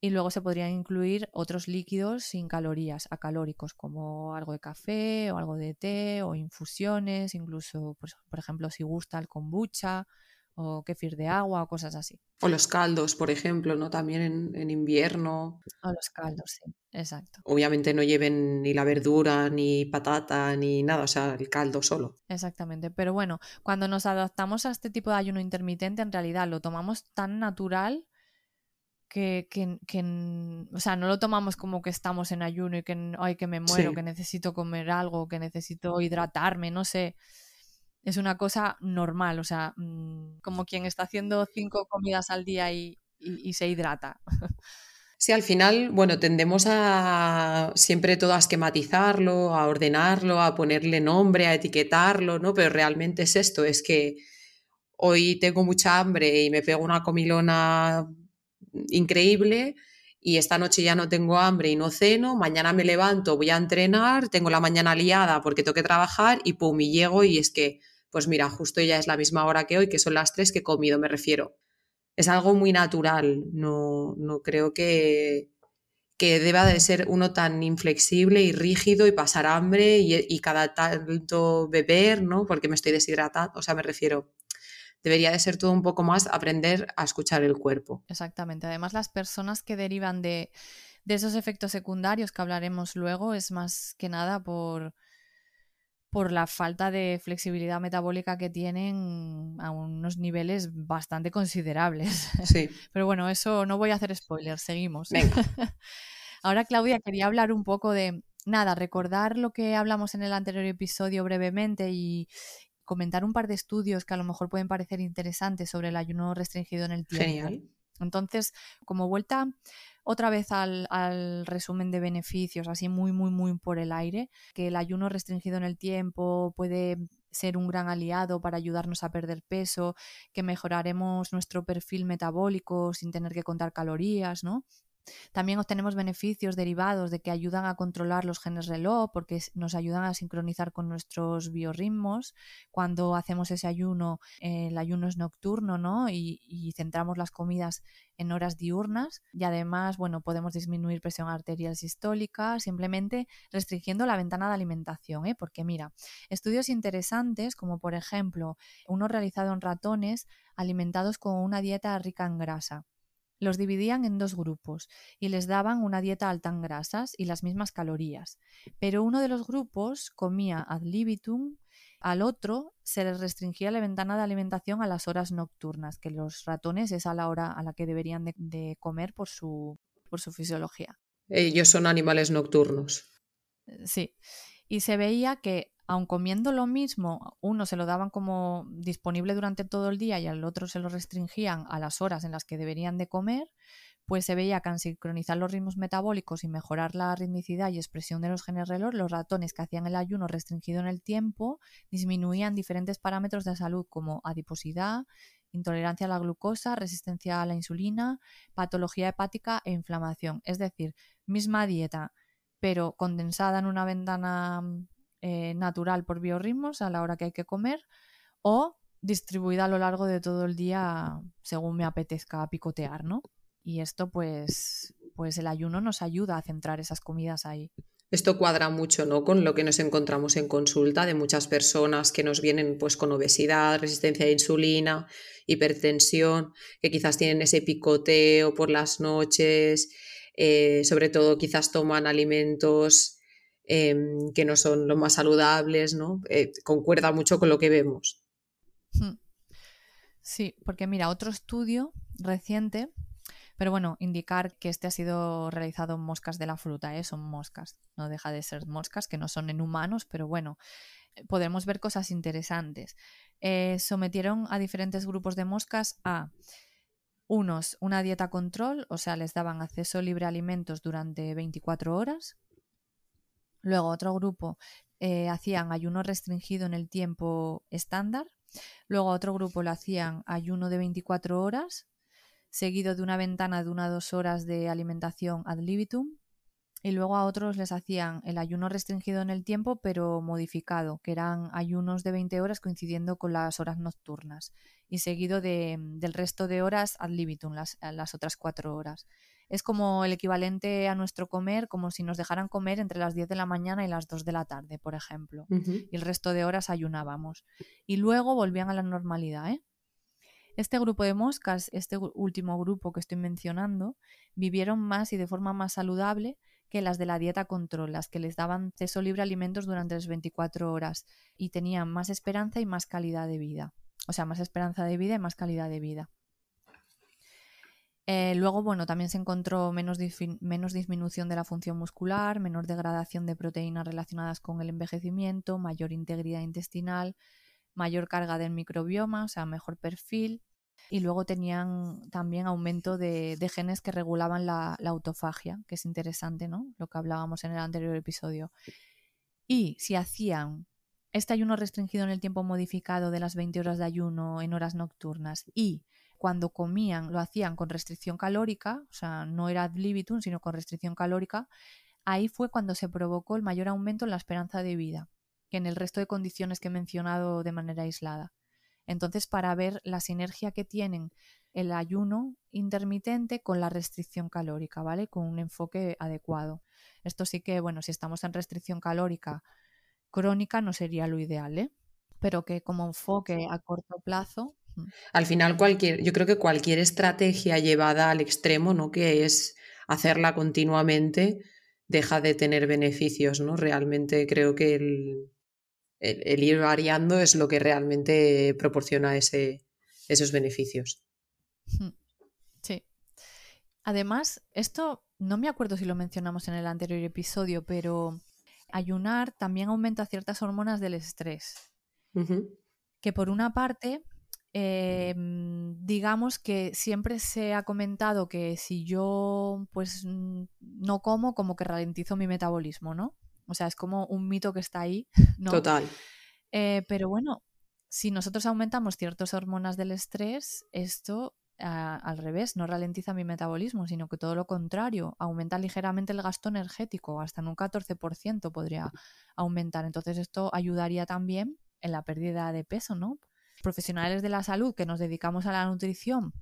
y luego se podrían incluir otros líquidos sin calorías, acalóricos, como algo de café o algo de té o infusiones, incluso, pues, por ejemplo, si gusta el kombucha o kefir de agua o cosas así. O los caldos, por ejemplo, ¿no? También en, invierno. O los caldos, sí, exacto. Obviamente no lleven ni la verdura, ni patata, ni nada, o sea, el caldo solo. Exactamente, pero bueno, cuando nos adaptamos a este tipo de ayuno intermitente, en realidad lo tomamos tan natural que, que, o sea, no lo tomamos como que estamos en ayuno y que, ay, que me muero, que necesito comer algo, que necesito hidratarme, no sé es una cosa normal, o sea, mm, como quien está haciendo cinco comidas al día y, se hidrata. Sí, al final, bueno, tendemos a siempre todo a esquematizarlo, a ordenarlo, a ponerle nombre, a etiquetarlo, ¿no? Pero realmente es esto, es que hoy tengo mucha hambre y me pego una comilona increíble y esta noche ya no tengo hambre y no ceno, mañana me levanto, voy a entrenar, tengo la mañana liada porque tengo que trabajar y pum, y llego y es que pues mira, justo ya es la misma hora que hoy, que son las tres que he comido, me refiero. Es algo muy natural, no, no creo que, que deba de ser uno tan inflexible y rígido y pasar hambre y, cada tanto beber, ¿no? Porque me estoy deshidratando, o sea, me refiero, debería de ser todo un poco más aprender a escuchar el cuerpo. Exactamente, además las personas que derivan de, de esos efectos secundarios que hablaremos luego es más que nada por por la falta de flexibilidad metabólica que tienen a unos niveles bastante considerables. Sí. Pero bueno, eso no voy a hacer spoilers, seguimos. Ahora, Claudia, quería hablar un poco de, nada, recordar lo que hablamos en el anterior episodio brevemente y comentar un par de estudios que a lo mejor pueden parecer interesantes sobre el ayuno restringido en el tiempo. Genial. Entonces, como vuelta otra vez al, resumen de beneficios, así muy, muy, muy por el aire, que el ayuno restringido en el tiempo puede ser un gran aliado para ayudarnos a perder peso, que mejoraremos nuestro perfil metabólico sin tener que contar calorías, ¿no? También obtenemos beneficios derivados de que ayudan a controlar los genes reloj porque nos ayudan a sincronizar con nuestros biorritmos. Cuando hacemos ese ayuno, el ayuno es nocturno, ¿no? Y, centramos las comidas en horas diurnas y además, bueno, podemos disminuir presión arterial sistólica simplemente restringiendo la ventana de alimentación, ¿eh? Porque mira, estudios interesantes como por ejemplo uno realizado en ratones alimentados con una dieta rica en grasa los dividían en dos grupos y les daban una dieta alta en grasas y las mismas calorías, pero uno de los grupos comía ad libitum, al otro se les restringía la ventana de alimentación a las horas nocturnas, que los ratones es a la hora a la que deberían de, comer por su, por su fisiología. Ellos son animales nocturnos. Sí. Y se veía que aun comiendo lo mismo, uno se lo daban como disponible durante todo el día y al otro se lo restringían a las horas en las que deberían de comer, pues se veía que al sincronizar los ritmos metabólicos y mejorar la ritmicidad y expresión de los genes reloj, los ratones que hacían el ayuno restringido en el tiempo disminuían diferentes parámetros de salud como adiposidad, intolerancia a la glucosa, resistencia a la insulina, patología hepática e inflamación. Es decir, misma dieta, pero condensada en una ventana eh, natural por biorritmos a la hora que hay que comer o distribuida a lo largo de todo el día según me apetezca picotear, ¿no? Y esto, pues, pues el ayuno nos ayuda a centrar esas comidas ahí. Esto cuadra mucho, ¿no? Con lo que nos encontramos en consulta de muchas personas que nos vienen pues con obesidad, resistencia a insulina, hipertensión, que quizás tienen ese picoteo por las noches, eh, sobre todo quizás toman alimentos em, que no son los más saludables, ¿no? Eh, concuerda mucho con lo que vemos. Hmm. Sí, porque mira, otro estudio reciente pero bueno, indicar que este ha sido realizado en moscas de la fruta, ¿eh? son moscas, no deja de ser moscas que no son en humanos, pero bueno, eh, podemos ver cosas interesantes. Eh, sometieron a diferentes grupos de moscas a unos una dieta control, o sea, les daban acceso libre a alimentos durante 24 horas. Luego otro grupo eh, hacían ayuno restringido en el tiempo estándar. Luego otro grupo lo hacían ayuno de 24 horas seguido de una ventana de una a dos horas de alimentación ad libitum. Y luego a otros les hacían el ayuno restringido en el tiempo, pero modificado, que eran ayunos de 20 horas coincidiendo con las horas nocturnas, y seguido de, del resto de horas ad libitum, las, las otras cuatro horas. Es como el equivalente a nuestro comer, como si nos dejaran comer entre las 10 de la mañana y las 2 de la tarde, por ejemplo. Y el resto de horas ayunábamos. Y luego volvían a la normalidad, ¿eh? Este grupo de moscas, este último grupo que estoy mencionando, vivieron más y de forma más saludable que las de la dieta control, las que les daban acceso libre a alimentos durante las 24 horas y tenían más esperanza y más calidad de vida. O sea, más esperanza de vida y más calidad de vida. Eh, luego, bueno, también se encontró menos, menos, disminución de la función muscular, menor degradación de proteínas relacionadas con el envejecimiento, mayor integridad intestinal, mayor carga del microbioma, o sea, mejor perfil. Y luego tenían también aumento de, genes que regulaban la, autofagia, que es interesante, ¿no? Lo que hablábamos en el anterior episodio. Y si hacían este ayuno restringido en el tiempo modificado de las 20 horas de ayuno en horas nocturnas y cuando comían lo hacían con restricción calórica, o sea, no era ad libitum, sino con restricción calórica, ahí fue cuando se provocó el mayor aumento en la esperanza de vida que en el resto de condiciones que he mencionado de manera aislada. Entonces, para ver la sinergia que tienen el ayuno intermitente con la restricción calórica, ¿vale? Con un enfoque adecuado. Esto sí que, bueno, si estamos en restricción calórica crónica no sería lo ideal, ¿eh? Pero que como enfoque a corto plazo. Al final, cualquier, yo creo que cualquier estrategia llevada al extremo, ¿no? Que es hacerla continuamente, deja de tener beneficios, ¿no? Realmente creo que el, el, ir variando es lo que realmente proporciona ese, esos beneficios. Sí. Además, esto no me acuerdo si lo mencionamos en el anterior episodio, pero ayunar también aumenta ciertas hormonas del estrés. Que por una parte, em, digamos que siempre se ha comentado que si yo pues no como, como que ralentizo mi metabolismo, ¿no? O sea, es como un mito que está ahí. ¿no? Total. Eh, pero bueno, si nosotros aumentamos ciertas hormonas del estrés, esto ah, al revés, no ralentiza mi metabolismo, sino que todo lo contrario, aumenta ligeramente el gasto energético, hasta en un 14% podría aumentar. Entonces esto ayudaría también en la pérdida de peso, ¿no? Profesionales de la salud que nos dedicamos a la nutrición,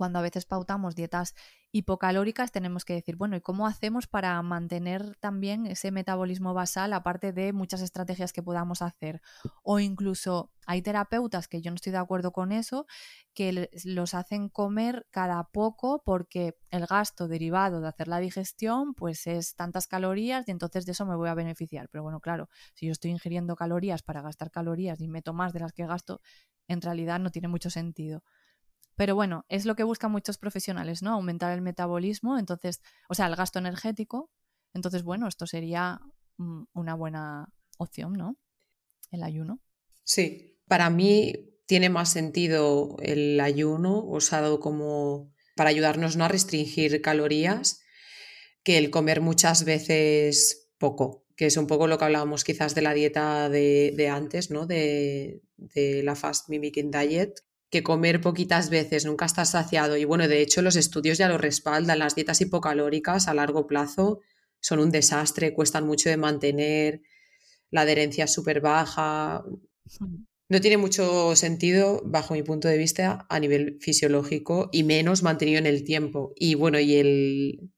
cuando a veces pautamos dietas hipocalóricas, tenemos que decir, bueno, ¿y cómo hacemos para mantener también ese metabolismo basal, aparte de muchas estrategias que podamos hacer? O incluso hay terapeutas que yo no estoy de acuerdo con eso, que los hacen comer cada poco porque el gasto derivado de hacer la digestión, pues es tantas calorías y entonces de eso me voy a beneficiar. Pero bueno, claro, si yo estoy ingiriendo calorías para gastar calorías y meto más de las que gasto, en realidad no tiene mucho sentido. Pero bueno, es lo que buscan muchos profesionales, ¿no? Aumentar el metabolismo, entonces, o sea, el gasto energético. Entonces, bueno, esto sería mm, una buena opción, ¿no? El ayuno. Sí, para mí tiene más sentido el ayuno usado como para ayudarnos ¿no? a restringir calorías que el comer muchas veces poco, que es un poco lo que hablábamos quizás de la dieta de, antes, ¿no? De, de, la fast mimicking diet, que comer poquitas veces nunca estás saciado. Y bueno, de hecho los estudios ya lo respaldan, las dietas hipocalóricas a largo plazo son un desastre, cuestan mucho de mantener, la adherencia es súper baja. No tiene mucho sentido, bajo mi punto de vista, a nivel fisiológico y menos mantenido en el tiempo. Y bueno, y el,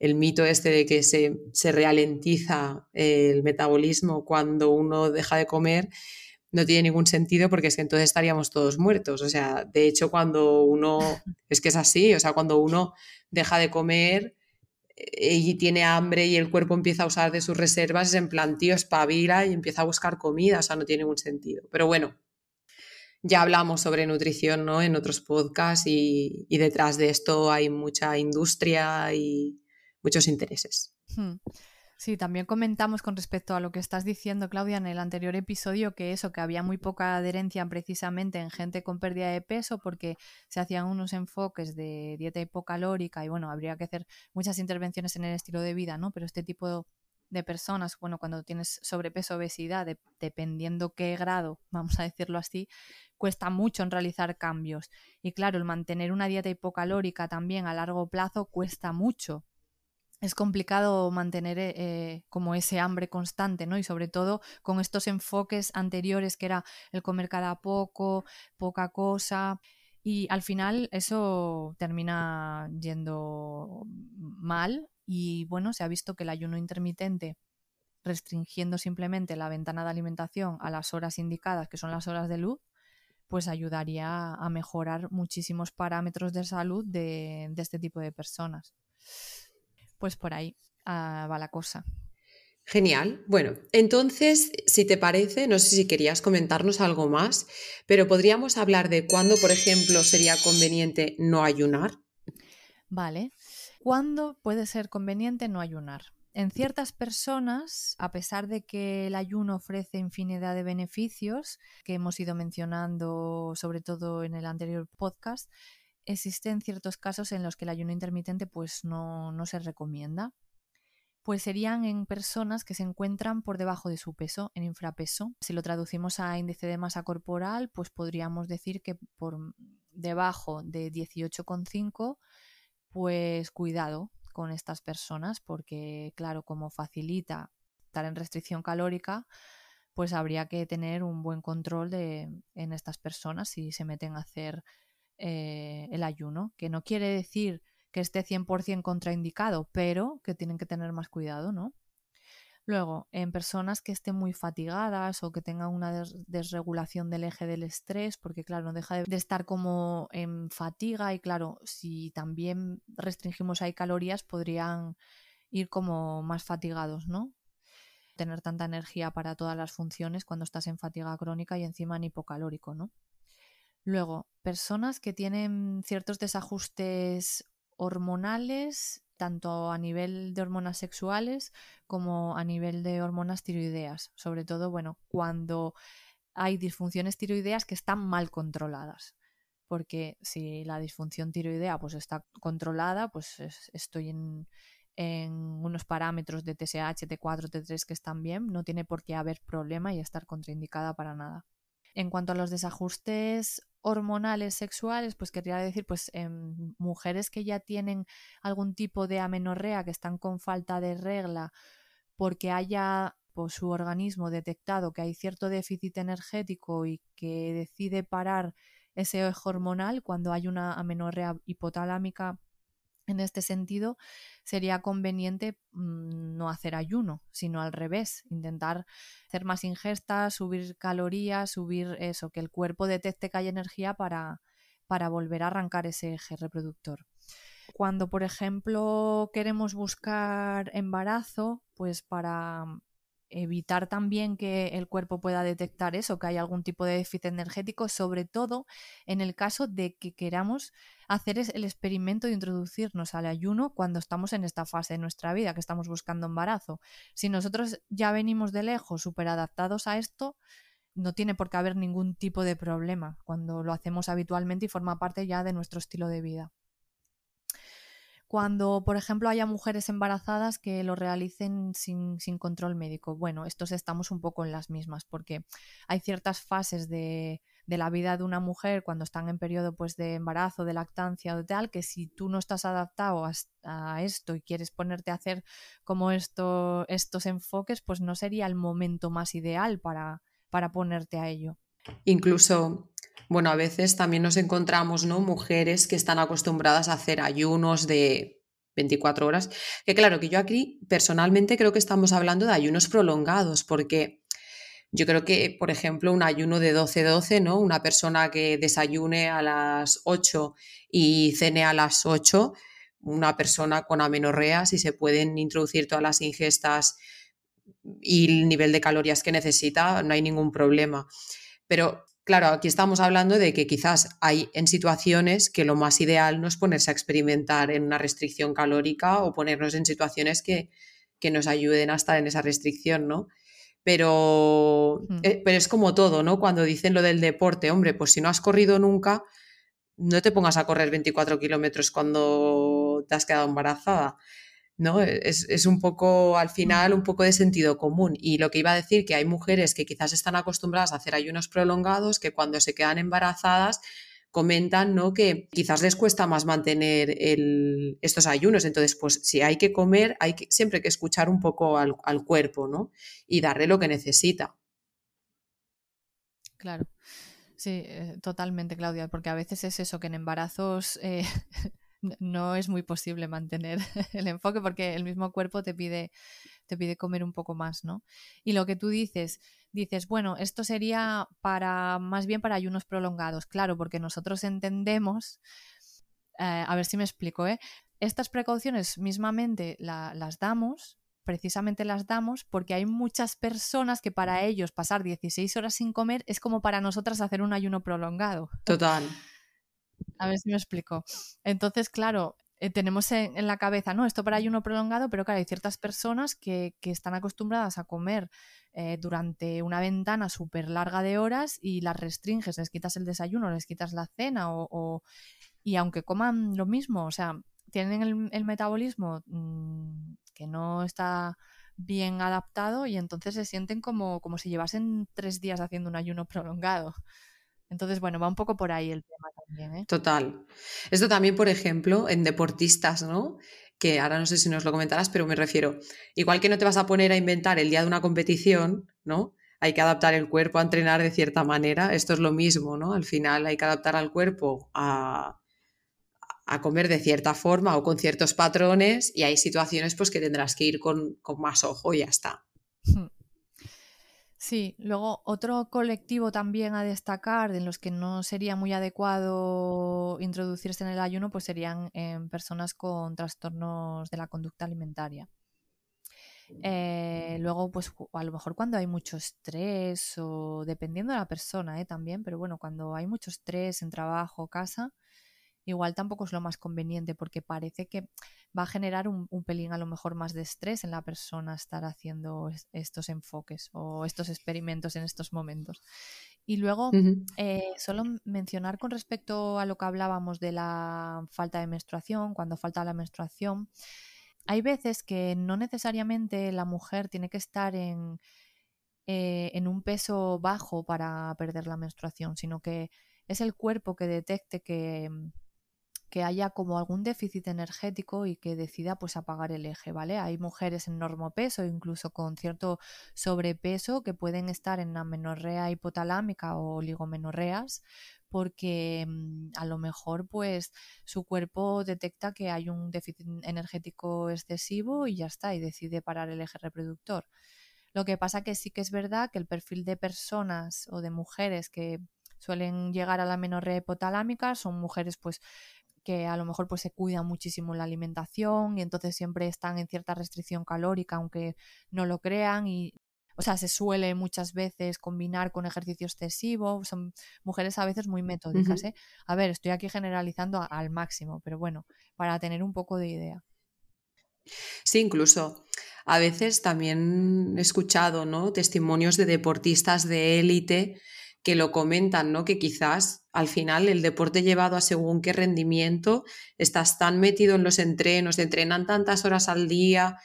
el mito este de que se, se ralentiza el metabolismo cuando uno deja de comer no tiene ningún sentido porque es que entonces estaríamos todos muertos. O sea, de hecho, cuando uno, es que es así, o sea, cuando uno deja de comer eh, y tiene hambre y el cuerpo empieza a usar de sus reservas, es en plan, tío, espabila y empieza a buscar comida, o sea, no tiene ningún sentido. Pero bueno, ya hablamos sobre nutrición ¿no? en otros podcasts y, y detrás de esto hay mucha industria y, muchos intereses. Hmm. Sí, también comentamos con respecto a lo que estás diciendo, Claudia, en el anterior episodio, que eso, que había muy poca adherencia precisamente en gente con pérdida de peso porque se hacían unos enfoques de dieta hipocalórica y bueno, habría que hacer muchas intervenciones en el estilo de vida, ¿no? Pero este tipo de personas, bueno, cuando tienes sobrepeso, obesidad, dependiendo qué grado, vamos a decirlo así, cuesta mucho en realizar cambios. Y claro, el mantener una dieta hipocalórica también a largo plazo cuesta mucho es complicado mantener eh, eh, como ese hambre constante, ¿no? Y sobre todo con estos enfoques anteriores que era el comer cada poco, poca cosa. Y al final eso termina yendo mal y bueno, se ha visto que el ayuno intermitente restringiendo simplemente la ventana de alimentación a las horas indicadas, que son las horas de luz, pues ayudaría a mejorar muchísimos parámetros de salud de, de este tipo de personas pues por ahí ah, va la cosa. Genial. Bueno, entonces, si te parece, no sé si querías comentarnos algo más, pero podríamos hablar de cuándo, por ejemplo, sería conveniente no ayunar. Vale. ¿Cuándo puede ser conveniente no ayunar? En ciertas personas, a pesar de que el ayuno ofrece infinidad de beneficios que hemos ido mencionando sobre todo en el anterior podcast, existen ciertos casos en los que el ayuno intermitente pues no, no se recomienda. Pues serían en personas que se encuentran por debajo de su peso, en infrapeso. Si lo traducimos a índice de masa corporal, pues podríamos decir que por debajo de 18,5, pues cuidado con estas personas, porque claro, como facilita estar en restricción calórica, pues habría que tener un buen control de, en estas personas si se meten a hacer eh, el ayuno, que no quiere decir que esté 100% contraindicado, pero que tienen que tener más cuidado, ¿no? Luego, en personas que estén muy fatigadas o que tengan una desregulación del eje del estrés, porque claro, no deja de estar como en fatiga y claro, si también restringimos ahí calorías, podrían ir como más fatigados, ¿no? Tener tanta energía para todas las funciones cuando estás en fatiga crónica y encima en hipocalórico, ¿no? Luego, personas que tienen ciertos desajustes hormonales, tanto a nivel de hormonas sexuales como a nivel de hormonas tiroideas. Sobre todo, bueno, cuando hay disfunciones tiroideas que están mal controladas. Porque si la disfunción tiroidea pues está controlada, pues estoy en, en unos parámetros de TSH, T4, T3 que están bien, no tiene por qué haber problema y estar contraindicada para nada. En cuanto a los desajustes hormonales sexuales, pues querría decir, pues en mujeres que ya tienen algún tipo de amenorrea, que están con falta de regla, porque haya pues, su organismo detectado que hay cierto déficit energético y que decide parar ese hormonal cuando hay una amenorrea hipotalámica en este sentido, sería conveniente mm, no hacer ayuno, sino al revés, intentar hacer más ingestas, subir calorías, subir eso, que el cuerpo detecte que hay energía para, para volver a arrancar ese eje reproductor. Cuando, por ejemplo, queremos buscar embarazo, pues para evitar también que el cuerpo pueda detectar eso, que hay algún tipo de déficit energético, sobre todo en el caso de que queramos hacer el experimento de introducirnos al ayuno cuando estamos en esta fase de nuestra vida, que estamos buscando embarazo. Si nosotros ya venimos de lejos, súper adaptados a esto, no tiene por qué haber ningún tipo de problema cuando lo hacemos habitualmente y forma parte ya de nuestro estilo de vida cuando, por ejemplo, haya mujeres embarazadas que lo realicen sin, control médico. Bueno, estos estamos un poco en las mismas, porque hay ciertas fases de, la vida de una mujer cuando están en periodo pues, de embarazo, de lactancia o tal, que si tú no estás adaptado a, esto y quieres ponerte a hacer como esto, estos enfoques, pues no sería el momento más ideal para, para ponerte a ello. Incluso bueno, a veces también nos encontramos, ¿no? Mujeres que están acostumbradas a hacer ayunos de 24 horas. Que claro, que yo aquí personalmente creo que estamos hablando de ayunos prolongados, porque yo creo que, por ejemplo, un ayuno de 12-12, ¿no? Una persona que desayune a las 8 y cene a las 8, una persona con amenorrea, si se pueden introducir todas las ingestas y el nivel de calorías que necesita, no hay ningún problema. Pero Claro, aquí estamos hablando de que quizás hay en situaciones que lo más ideal no es ponerse a experimentar en una restricción calórica o ponernos en situaciones que, nos ayuden a estar en esa restricción, ¿no? Pero, mm. eh, pero es como todo, ¿no? Cuando dicen lo del deporte, hombre, pues si no has corrido nunca, no te pongas a correr 24 kilómetros cuando te has quedado embarazada. ¿No? Es, un poco, al final, un poco de sentido común. Y lo que iba a decir, que hay mujeres que quizás están acostumbradas a hacer ayunos prolongados, que cuando se quedan embarazadas comentan ¿no? que quizás les cuesta más mantener estos ayunos. Entonces, pues si hay que comer, hay que, siempre que escuchar un poco al, cuerpo ¿no? y darle lo que necesita. Claro. Sí, eh, totalmente, Claudia, porque a veces es eso, que en embarazos eh, no es muy posible mantener el enfoque porque el mismo cuerpo te pide, te pide comer un poco más, ¿no? Y lo que tú dices, dices, bueno, esto sería para más bien para ayunos prolongados, claro, porque nosotros entendemos, eh, a ver si me explico, ¿eh? Estas precauciones mismamente las damos, precisamente las damos porque hay muchas personas que para ellos pasar 16 horas sin comer es como para nosotras hacer un ayuno prolongado. Total. A ver si me explico. Entonces, claro, eh, tenemos en, la cabeza, no, esto para ayuno prolongado, pero claro, hay ciertas personas que, están acostumbradas a comer eh, durante una ventana súper larga de horas y las restringes, les quitas el desayuno, les quitas la cena o, y aunque coman lo mismo, o sea, tienen el, metabolismo mm, que no está bien adaptado y entonces se sienten como, como si llevasen tres días haciendo un ayuno prolongado. Entonces, bueno, va un poco por ahí el tema también. ¿eh? Total. Esto también, por ejemplo, en deportistas, ¿no? Que ahora no sé si nos lo comentarás, pero me refiero, igual que no te vas a poner a inventar el día de una competición, ¿no? Hay que adaptar el cuerpo a entrenar de cierta manera. Esto es lo mismo, ¿no? Al final hay que adaptar al cuerpo a, a comer de cierta forma o con ciertos patrones y hay situaciones pues que tendrás que ir con, con más ojo y ya está. Hmm. Sí, luego otro colectivo también a destacar en los que no sería muy adecuado introducirse en el ayuno, pues serían en personas con trastornos de la conducta alimentaria. Eh, luego, pues a lo mejor cuando hay mucho estrés o dependiendo de la persona ¿eh? también, pero bueno, cuando hay mucho estrés en trabajo, casa, igual tampoco es lo más conveniente porque parece que va a generar un, pelín a lo mejor más de estrés en la persona estar haciendo estos enfoques o estos experimentos en estos momentos. Y luego, eh, solo mencionar con respecto a lo que hablábamos de la falta de menstruación, cuando falta la menstruación, hay veces que no necesariamente la mujer tiene que estar en, eh, en un peso bajo para perder la menstruación, sino que es el cuerpo que detecte que, que haya como algún déficit energético y que decida pues apagar el eje, ¿vale? Hay mujeres en normopeso, incluso con cierto sobrepeso, que pueden estar en amenorrea hipotalámica o oligomenorreas, porque mm, a lo mejor pues su cuerpo detecta que hay un déficit energético excesivo y ya está, y decide parar el eje reproductor. Lo que pasa que sí que es verdad que el perfil de personas o de mujeres que suelen llegar a la menorrea hipotalámica son mujeres pues que a lo mejor pues se cuidan muchísimo la alimentación y entonces siempre están en cierta restricción calórica aunque no lo crean y o sea, se suele muchas veces combinar con ejercicio excesivo, son mujeres a veces muy metódicas, ¿eh? A ver, estoy aquí generalizando al máximo, pero bueno, para tener un poco de idea. Sí, incluso a veces también he escuchado, ¿no? Testimonios de deportistas de élite que lo comentan, ¿no? Que quizás al final el deporte llevado a según qué rendimiento, estás tan metido en los entrenos, entrenan tantas horas al día,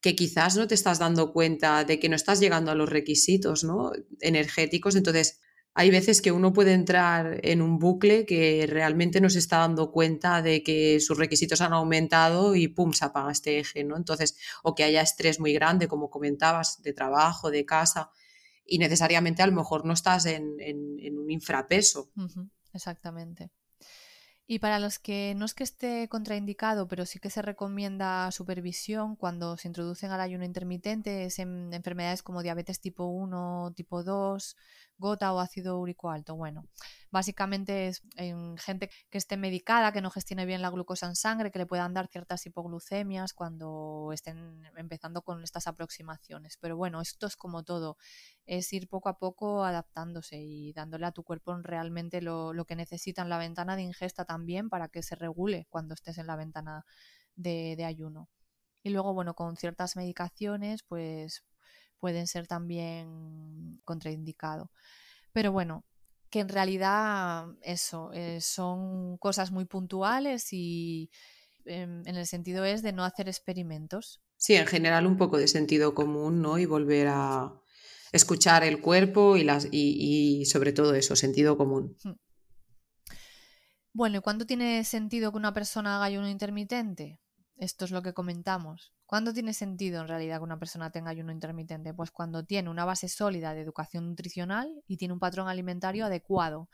que quizás no te estás dando cuenta de que no estás llegando a los requisitos ¿no? energéticos. Entonces, hay veces que uno puede entrar en un bucle que realmente no se está dando cuenta de que sus requisitos han aumentado y pum, se apaga este eje, ¿no? Entonces, o que haya estrés muy grande, como comentabas, de trabajo, de casa, y necesariamente a lo mejor no estás en, un infrapeso. Exactamente. Y para los que no es que esté contraindicado, pero sí que se recomienda supervisión cuando se introducen al ayuno intermitente, es en enfermedades como diabetes tipo 1, tipo 2, gota o ácido úrico alto. Bueno, básicamente es en gente que esté medicada, que no gestione bien la glucosa en sangre, que le puedan dar ciertas hipoglucemias cuando estén empezando con estas aproximaciones. Pero bueno, esto es como todo, es ir poco a poco adaptándose y dándole a tu cuerpo realmente lo, que necesita en la ventana de ingesta también para que se regule cuando estés en la ventana de, de ayuno. Y luego, bueno, con ciertas medicaciones, pues pueden ser también contraindicado. Pero bueno, que en realidad eso, eh, son cosas muy puntuales y em, en el sentido es de no hacer experimentos. Sí, en general un poco de sentido común, ¿no? Y volver a escuchar el cuerpo y, las, y, sobre todo eso, sentido común. Hmm. Bueno, ¿y cuándo tiene sentido que una persona haga ayuno intermitente? Esto es lo que comentamos. ¿Cuándo tiene sentido en realidad que una persona tenga ayuno intermitente? Pues cuando tiene una base sólida de educación nutricional y tiene un patrón alimentario adecuado.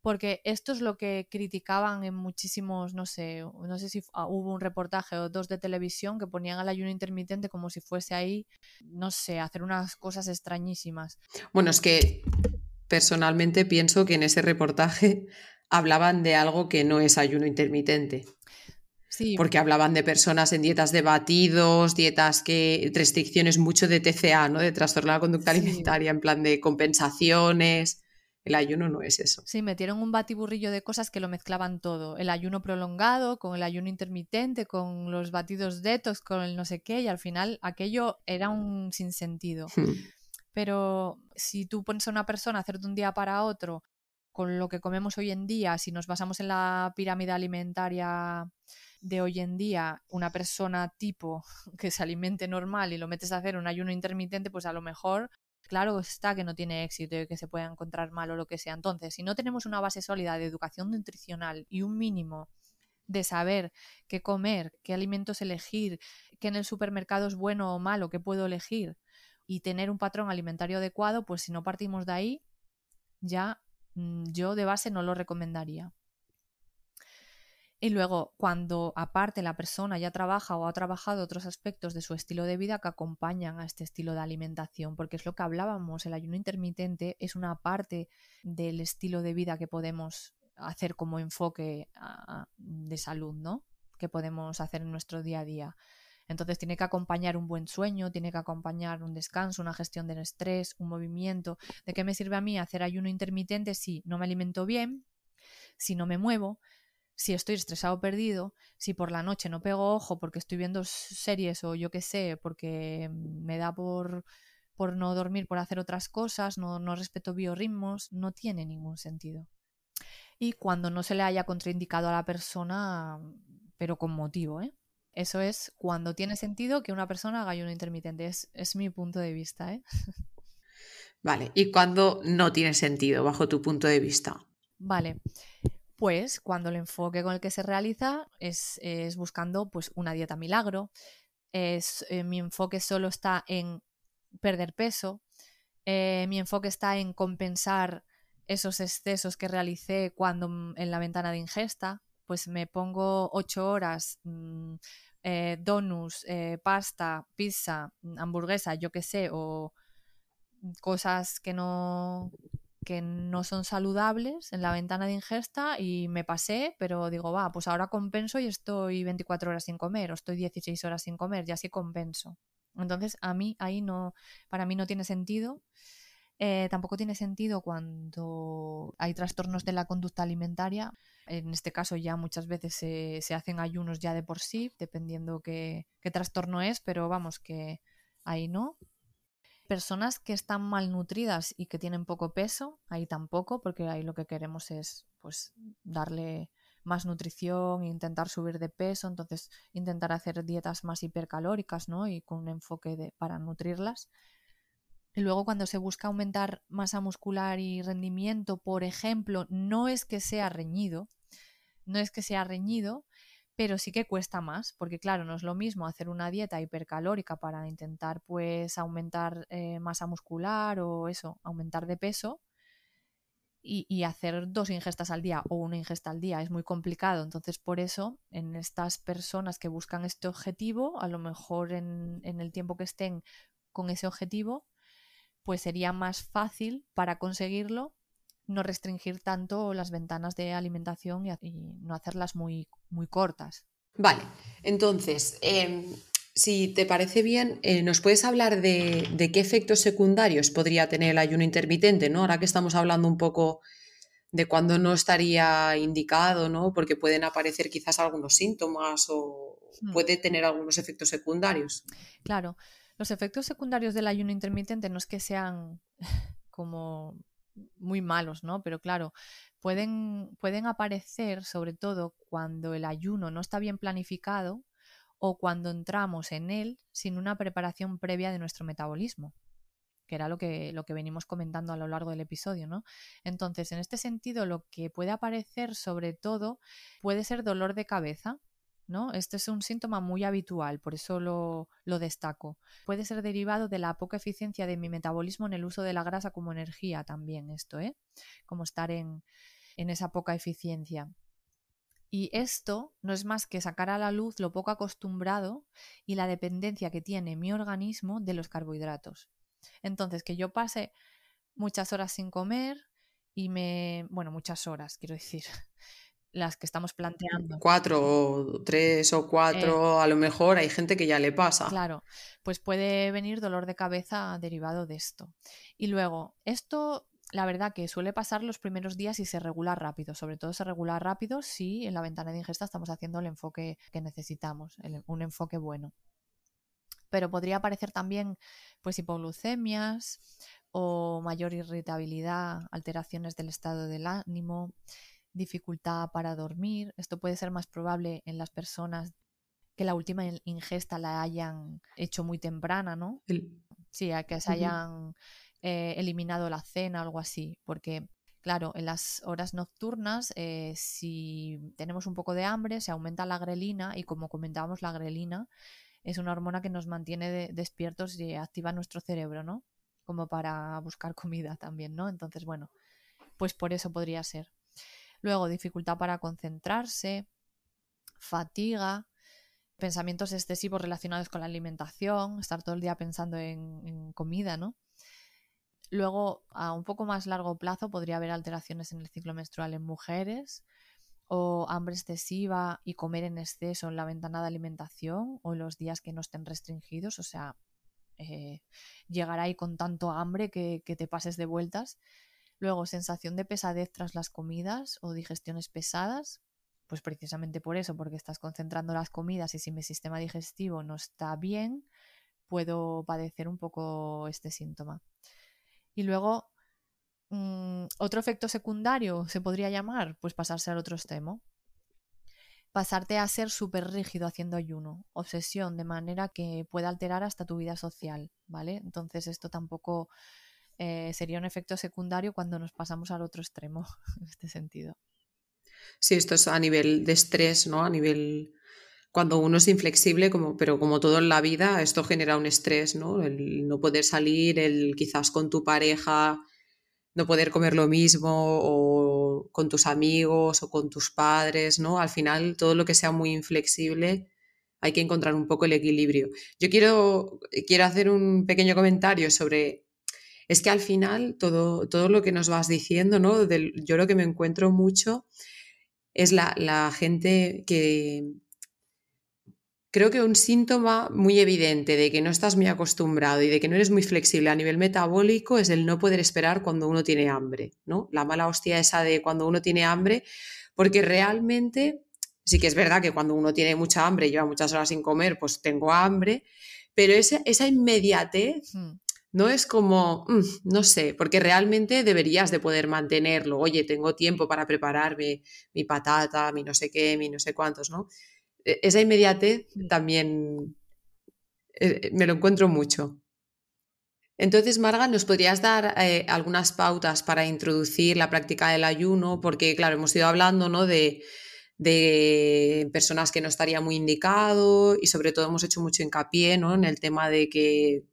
Porque esto es lo que criticaban en muchísimos, no sé, no sé si ah, hubo un reportaje o dos de televisión que ponían al ayuno intermitente como si fuese ahí, no sé, hacer unas cosas extrañísimas. Bueno, es que personalmente pienso que en ese reportaje hablaban de algo que no es ayuno intermitente. Porque hablaban de personas en dietas de batidos, dietas que, restricciones mucho de TCA, ¿no? De trastorno de la conducta alimentaria, en plan de compensaciones. El ayuno no es eso. Sí, metieron un batiburrillo de cosas que lo mezclaban todo. El ayuno prolongado, con el ayuno intermitente, con los batidos detox, con el no sé qué, y al final aquello era un sinsentido. Hmm. Pero si tú pones a una persona a hacer de un día para otro con lo que comemos hoy en día, si nos basamos en la pirámide alimentaria de hoy en día una persona tipo que se alimente normal y lo metes a hacer un ayuno intermitente, pues a lo mejor, claro está que no tiene éxito y que se pueda encontrar mal o lo que sea. Entonces, si no tenemos una base sólida de educación nutricional y un mínimo de saber qué comer, qué alimentos elegir, qué en el supermercado es bueno o malo, qué puedo elegir, y tener un patrón alimentario adecuado, pues si no partimos de ahí, ya mm, yo de base no lo recomendaría. Y luego, cuando aparte la persona ya trabaja o ha trabajado otros aspectos de su estilo de vida que acompañan a este estilo de alimentación, porque es lo que hablábamos, el ayuno intermitente es una parte del estilo de vida que podemos hacer como enfoque de salud, ¿no? Que podemos hacer en nuestro día a día. Entonces tiene que acompañar un buen sueño, tiene que acompañar un descanso, una gestión del estrés, un movimiento. ¿De qué me sirve a mí hacer ayuno intermitente si no me alimento bien, si no me muevo, si estoy estresado o perdido, si por la noche no pego ojo porque estoy viendo series o yo qué sé, porque me da por, por no dormir, por hacer otras cosas, no, no respeto biorritmos, no tiene ningún sentido. Y cuando no se le haya contraindicado a la persona, pero con motivo, ¿eh? Eso es cuando tiene sentido que una persona haga ayuno intermitente. Es, es mi punto de vista, ¿eh? Vale, ¿y cuando no tiene sentido, bajo tu punto de vista? Vale, pues cuando el enfoque con el que se realiza es, buscando pues, una dieta milagro, es, eh, mi enfoque solo está en perder peso, eh, mi enfoque está en compensar esos excesos que realicé cuando mm, en la ventana de ingesta, pues me pongo ocho horas mm, eh, donuts, pasta, pizza, mm, hamburguesa, yo qué sé, o cosas que no, que no son saludables en la ventana de ingesta y me pasé, pero digo, va, pues ahora compenso y estoy 24 horas sin comer o estoy 16 horas sin comer y así compenso. Entonces, a mí ahí no, para mí no tiene sentido. Eh, tampoco tiene sentido cuando hay trastornos de la conducta alimentaria. En este caso ya muchas veces se, hacen ayunos ya de por sí, dependiendo qué, qué trastorno es, pero vamos, que ahí no. Personas que están malnutridas y que tienen poco peso, ahí tampoco, porque ahí lo que queremos es pues darle más nutrición, intentar subir de peso, entonces intentar hacer dietas más hipercalóricas, ¿no? Y con un enfoque de, para nutrirlas. Y luego cuando se busca aumentar masa muscular y rendimiento, por ejemplo, no es que sea reñido, no es que sea reñido, pero sí que cuesta más, porque claro, no es lo mismo hacer una dieta hipercalórica para intentar pues aumentar eh, masa muscular o eso, aumentar de peso, y, hacer dos ingestas al día o una ingesta al día es muy complicado. Entonces, por eso, en estas personas que buscan este objetivo, a lo mejor en, el tiempo que estén con ese objetivo, pues sería más fácil para conseguirlo no restringir tanto las ventanas de alimentación y, no hacerlas muy, muy cortas. Vale, entonces, em, si te parece bien, eh, ¿nos puedes hablar de, qué efectos secundarios podría tener el ayuno intermitente? ¿no? Ahora que estamos hablando un poco de cuándo no estaría indicado, ¿no? porque pueden aparecer quizás algunos síntomas o hmm. puede tener algunos efectos secundarios. Claro, los efectos secundarios del ayuno intermitente no es que sean como muy malos, ¿no? Pero claro, pueden, pueden aparecer sobre todo cuando el ayuno no está bien planificado o cuando entramos en él sin una preparación previa de nuestro metabolismo que era lo que, lo que venimos comentando a lo largo del episodio, ¿no? Entonces, en este sentido, lo que puede aparecer sobre todo puede ser dolor de cabeza, ¿no? Este es un síntoma muy habitual, por eso lo, lo, destaco. Puede ser derivado de la poca eficiencia de mi metabolismo en el uso de la grasa como energía también, esto, ¿eh? Como estar en, en esa poca eficiencia. Y esto no es más que sacar a la luz lo poco acostumbrado y la dependencia que tiene mi organismo de los carbohidratos. Entonces, que yo pase muchas horas sin comer y me... bueno, muchas horas, quiero decir, las que estamos planteando. Cuatro o tres o cuatro, eh, a lo mejor hay gente que ya le pasa. Claro, pues puede venir dolor de cabeza derivado de esto. Y luego, esto la verdad que suele pasar los primeros días y se regula rápido. Sobre todo se regula rápido si en la ventana de ingesta estamos haciendo el enfoque que necesitamos, un enfoque bueno. Pero podría aparecer también pues hipoglucemias o mayor irritabilidad, alteraciones del estado del ánimo, dificultad para dormir. Esto puede ser más probable en las personas que la última ingesta la hayan hecho muy temprana, ¿no? Sí, a que se hayan eh, eliminado la cena o algo así, porque claro, en las horas nocturnas, eh, si tenemos un poco de hambre, se aumenta la grelina y como comentábamos, la grelina es una hormona que nos mantiene despiertos y activa nuestro cerebro, ¿no? Como para buscar comida también, ¿no? Entonces, bueno, pues por eso podría ser. Luego, dificultad para concentrarse, fatiga, pensamientos excesivos relacionados con la alimentación, estar todo el día pensando en comida, ¿no? Luego, a un poco más largo plazo, podría haber alteraciones en el ciclo menstrual en mujeres o hambre excesiva y comer en exceso en la ventana de alimentación o los días que no estén restringidos. O sea, eh, llegar ahí con tanto hambre que te pases de vueltas. Luego, sensación de pesadez tras las comidas o digestiones pesadas. Pues precisamente por eso, porque estás concentrando las comidas y si mi sistema digestivo no está bien, puedo padecer un poco este síntoma. Y luego, mm, otro efecto secundario se podría llamar, pues pasarse al otro extremo. Pasarte a ser súper rígido haciendo ayuno, obsesión, de manera que pueda alterar hasta tu vida social, ¿vale? Entonces esto tampoco eh, sería un efecto secundario cuando nos pasamos al otro extremo, en este sentido. Sí, esto es a nivel de estrés, ¿no? A nivel cuando uno es inflexible, como, pero como todo en la vida, esto genera un estrés, ¿no? El no poder salir, el quizás con tu pareja no poder comer lo mismo o con tus amigos o con tus padres, ¿no? Al final, todo lo que sea muy inflexible, hay que encontrar un poco el equilibrio. Yo quiero, quiero hacer un pequeño comentario sobre, es que al final todo, todo lo que nos vas diciendo, ¿no? yo lo que me encuentro mucho es la, la gente que, Creo que un síntoma muy evidente de que no estás muy acostumbrado y de que no eres muy flexible a nivel metabólico es el no poder esperar cuando uno tiene hambre, ¿no? La mala hostia esa de cuando uno tiene hambre, porque realmente sí que es verdad que cuando uno tiene mucha hambre lleva muchas horas sin comer, pues tengo hambre, pero esa, esa inmediatez hmm. No es como, mm, no sé, porque realmente deberías de poder mantenerlo. Oye, tengo tiempo para prepararme mi patata, mi no sé qué, mi no sé cuántos, ¿no? E-, esa inmediatez también eh, me lo encuentro mucho. Entonces, Marga, ¿nos podrías dar eh, algunas pautas para introducir la práctica del ayuno? Porque, claro, hemos ido hablando ¿no? de, de personas que no estaría muy indicado y sobre todo hemos hecho mucho hincapié ¿no? en el tema de que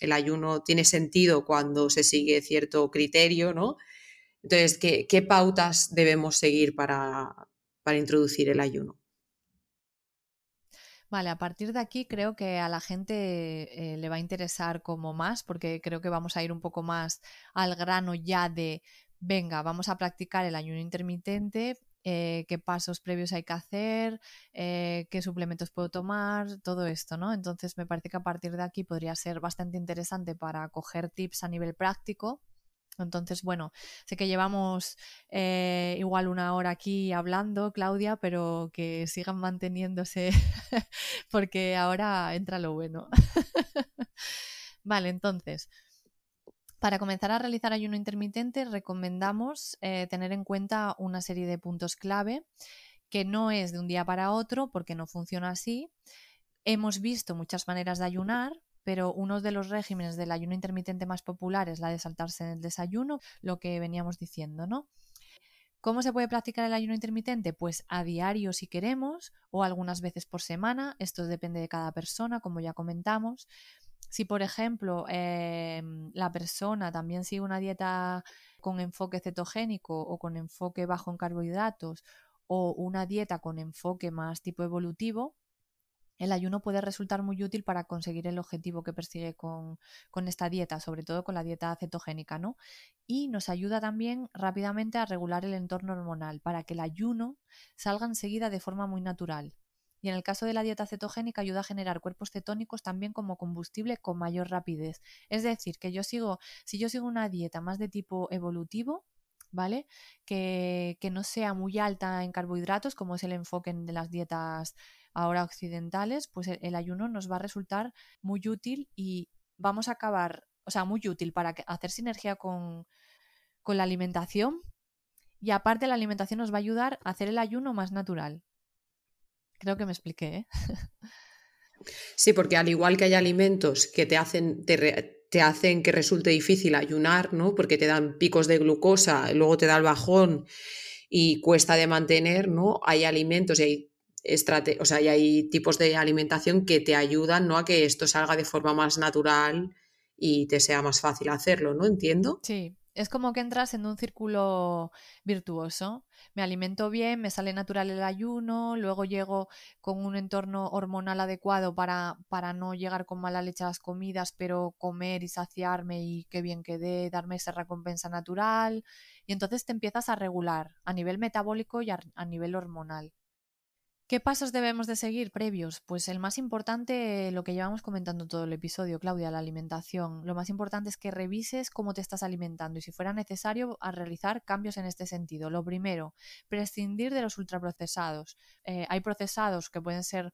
el ayuno tiene sentido cuando se sigue cierto criterio, ¿no? Entonces, ¿qué, qué pautas debemos seguir para, para introducir el ayuno? Vale, a partir de aquí creo que a la gente eh, le va a interesar como más, porque creo que vamos a ir un poco más al grano ya de, venga, vamos a practicar el ayuno intermitente, eh, qué pasos previos hay que hacer, eh, qué suplementos puedo tomar, todo esto, ¿no? Entonces me parece que a partir de aquí podría ser bastante interesante para coger tips a nivel práctico entonces, bueno, sé que llevamos eh, igual una hora aquí hablando, Claudia, pero que sigan manteniéndose porque ahora entra lo bueno. vale, entonces, para comenzar a realizar ayuno intermitente recomendamos eh, tener en cuenta una serie de puntos clave que no es de un día para otro porque no funciona así. Hemos visto muchas maneras de ayunar, pero uno de los regímenes del ayuno intermitente más popular es la de saltarse el desayuno, lo que veníamos diciendo, ¿no? ¿Cómo se puede practicar el ayuno intermitente? Pues a diario si queremos o algunas veces por semana. Esto depende de cada persona, como ya comentamos. Si, por ejemplo, em, la persona también sigue una dieta con enfoque cetogénico o con enfoque bajo en carbohidratos o una dieta con enfoque más tipo evolutivo, el ayuno puede resultar muy útil para conseguir el objetivo que persigue con, esta dieta, sobre todo con la dieta cetogénica, ¿no? Y nos ayuda también rápidamente a regular el entorno hormonal para que el ayuno salga enseguida de forma muy natural. Y en el caso de la dieta cetogénica ayuda a generar cuerpos cetónicos también como combustible con mayor rapidez. Es decir, que yo sigo, si yo sigo una dieta más de tipo evolutivo, ¿vale? Que, no sea muy alta en carbohidratos, como es el enfoque de las dietas ahora occidentales, pues el, ayuno nos va a resultar muy útil y vamos a acabar, o sea, muy útil para hacer sinergia con, con la alimentación y aparte la alimentación nos va a ayudar a hacer el ayuno más natural. Creo que me expliqué. ¿eh? Sí, porque al igual que hay alimentos que te hacen, te, te, hacen que resulte difícil ayunar, ¿no? Porque te dan picos de glucosa, luego te da el bajón y cuesta de mantener, ¿no? Hay alimentos y hay o sea, hay tipos de alimentación que te ayudan ¿no? a que esto salga de forma más natural y te sea más fácil hacerlo, ¿no? Entiendo. Sí, es como que entras en un círculo virtuoso. Me alimento bien, me sale natural el ayuno, luego llego con un entorno hormonal adecuado para, para no llegar con mala leche a las comidas, pero comer y saciarme y qué bien quedé, darme esa recompensa natural. Y entonces te empiezas a regular a nivel metabólico y a nivel hormonal. ¿Qué pasos debemos de seguir previos? Pues el más importante, lo que llevamos comentando todo el episodio, Claudia, la alimentación. Lo más importante es que revises cómo te estás alimentando y si fuera necesario a realizar cambios en este sentido. Lo primero, prescindir de los ultraprocesados. Eh, hay procesados que pueden ser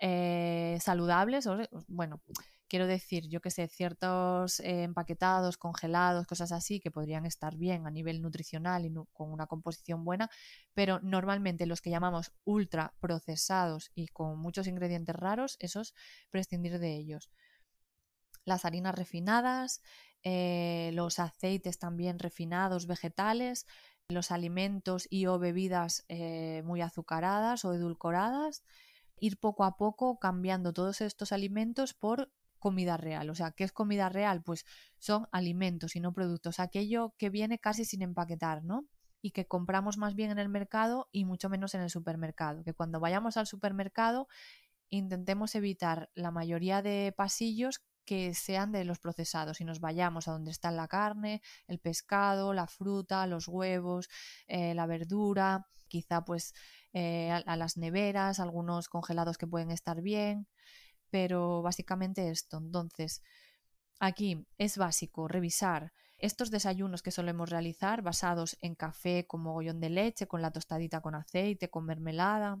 eh, saludables, o, bueno, Quiero decir, yo que sé, ciertos eh, empaquetados, congelados, cosas así, que podrían estar bien a nivel nutricional y con una composición buena, pero normalmente los que llamamos ultra procesados y con muchos ingredientes raros, esos prescindir de ellos. Las harinas refinadas, eh, los aceites también refinados, vegetales, los alimentos y o bebidas eh, muy azucaradas o edulcoradas, ir poco a poco cambiando todos estos alimentos por comida real. O sea, ¿qué es comida real? Pues son alimentos y no productos. Aquello que viene casi sin empaquetar, ¿no? Y que compramos más bien en el mercado y mucho menos en el supermercado. Que cuando vayamos al supermercado intentemos evitar la mayoría de pasillos que sean de los procesados y nos vayamos a donde está la carne, el pescado, la fruta, los huevos, eh, la verdura, quizá pues eh, a, las neveras, algunos congelados que pueden estar bien, pero básicamente esto. Entonces, aquí es básico revisar estos desayunos que solemos realizar basados en café con mogollón de leche, con la tostadita con aceite, con mermelada,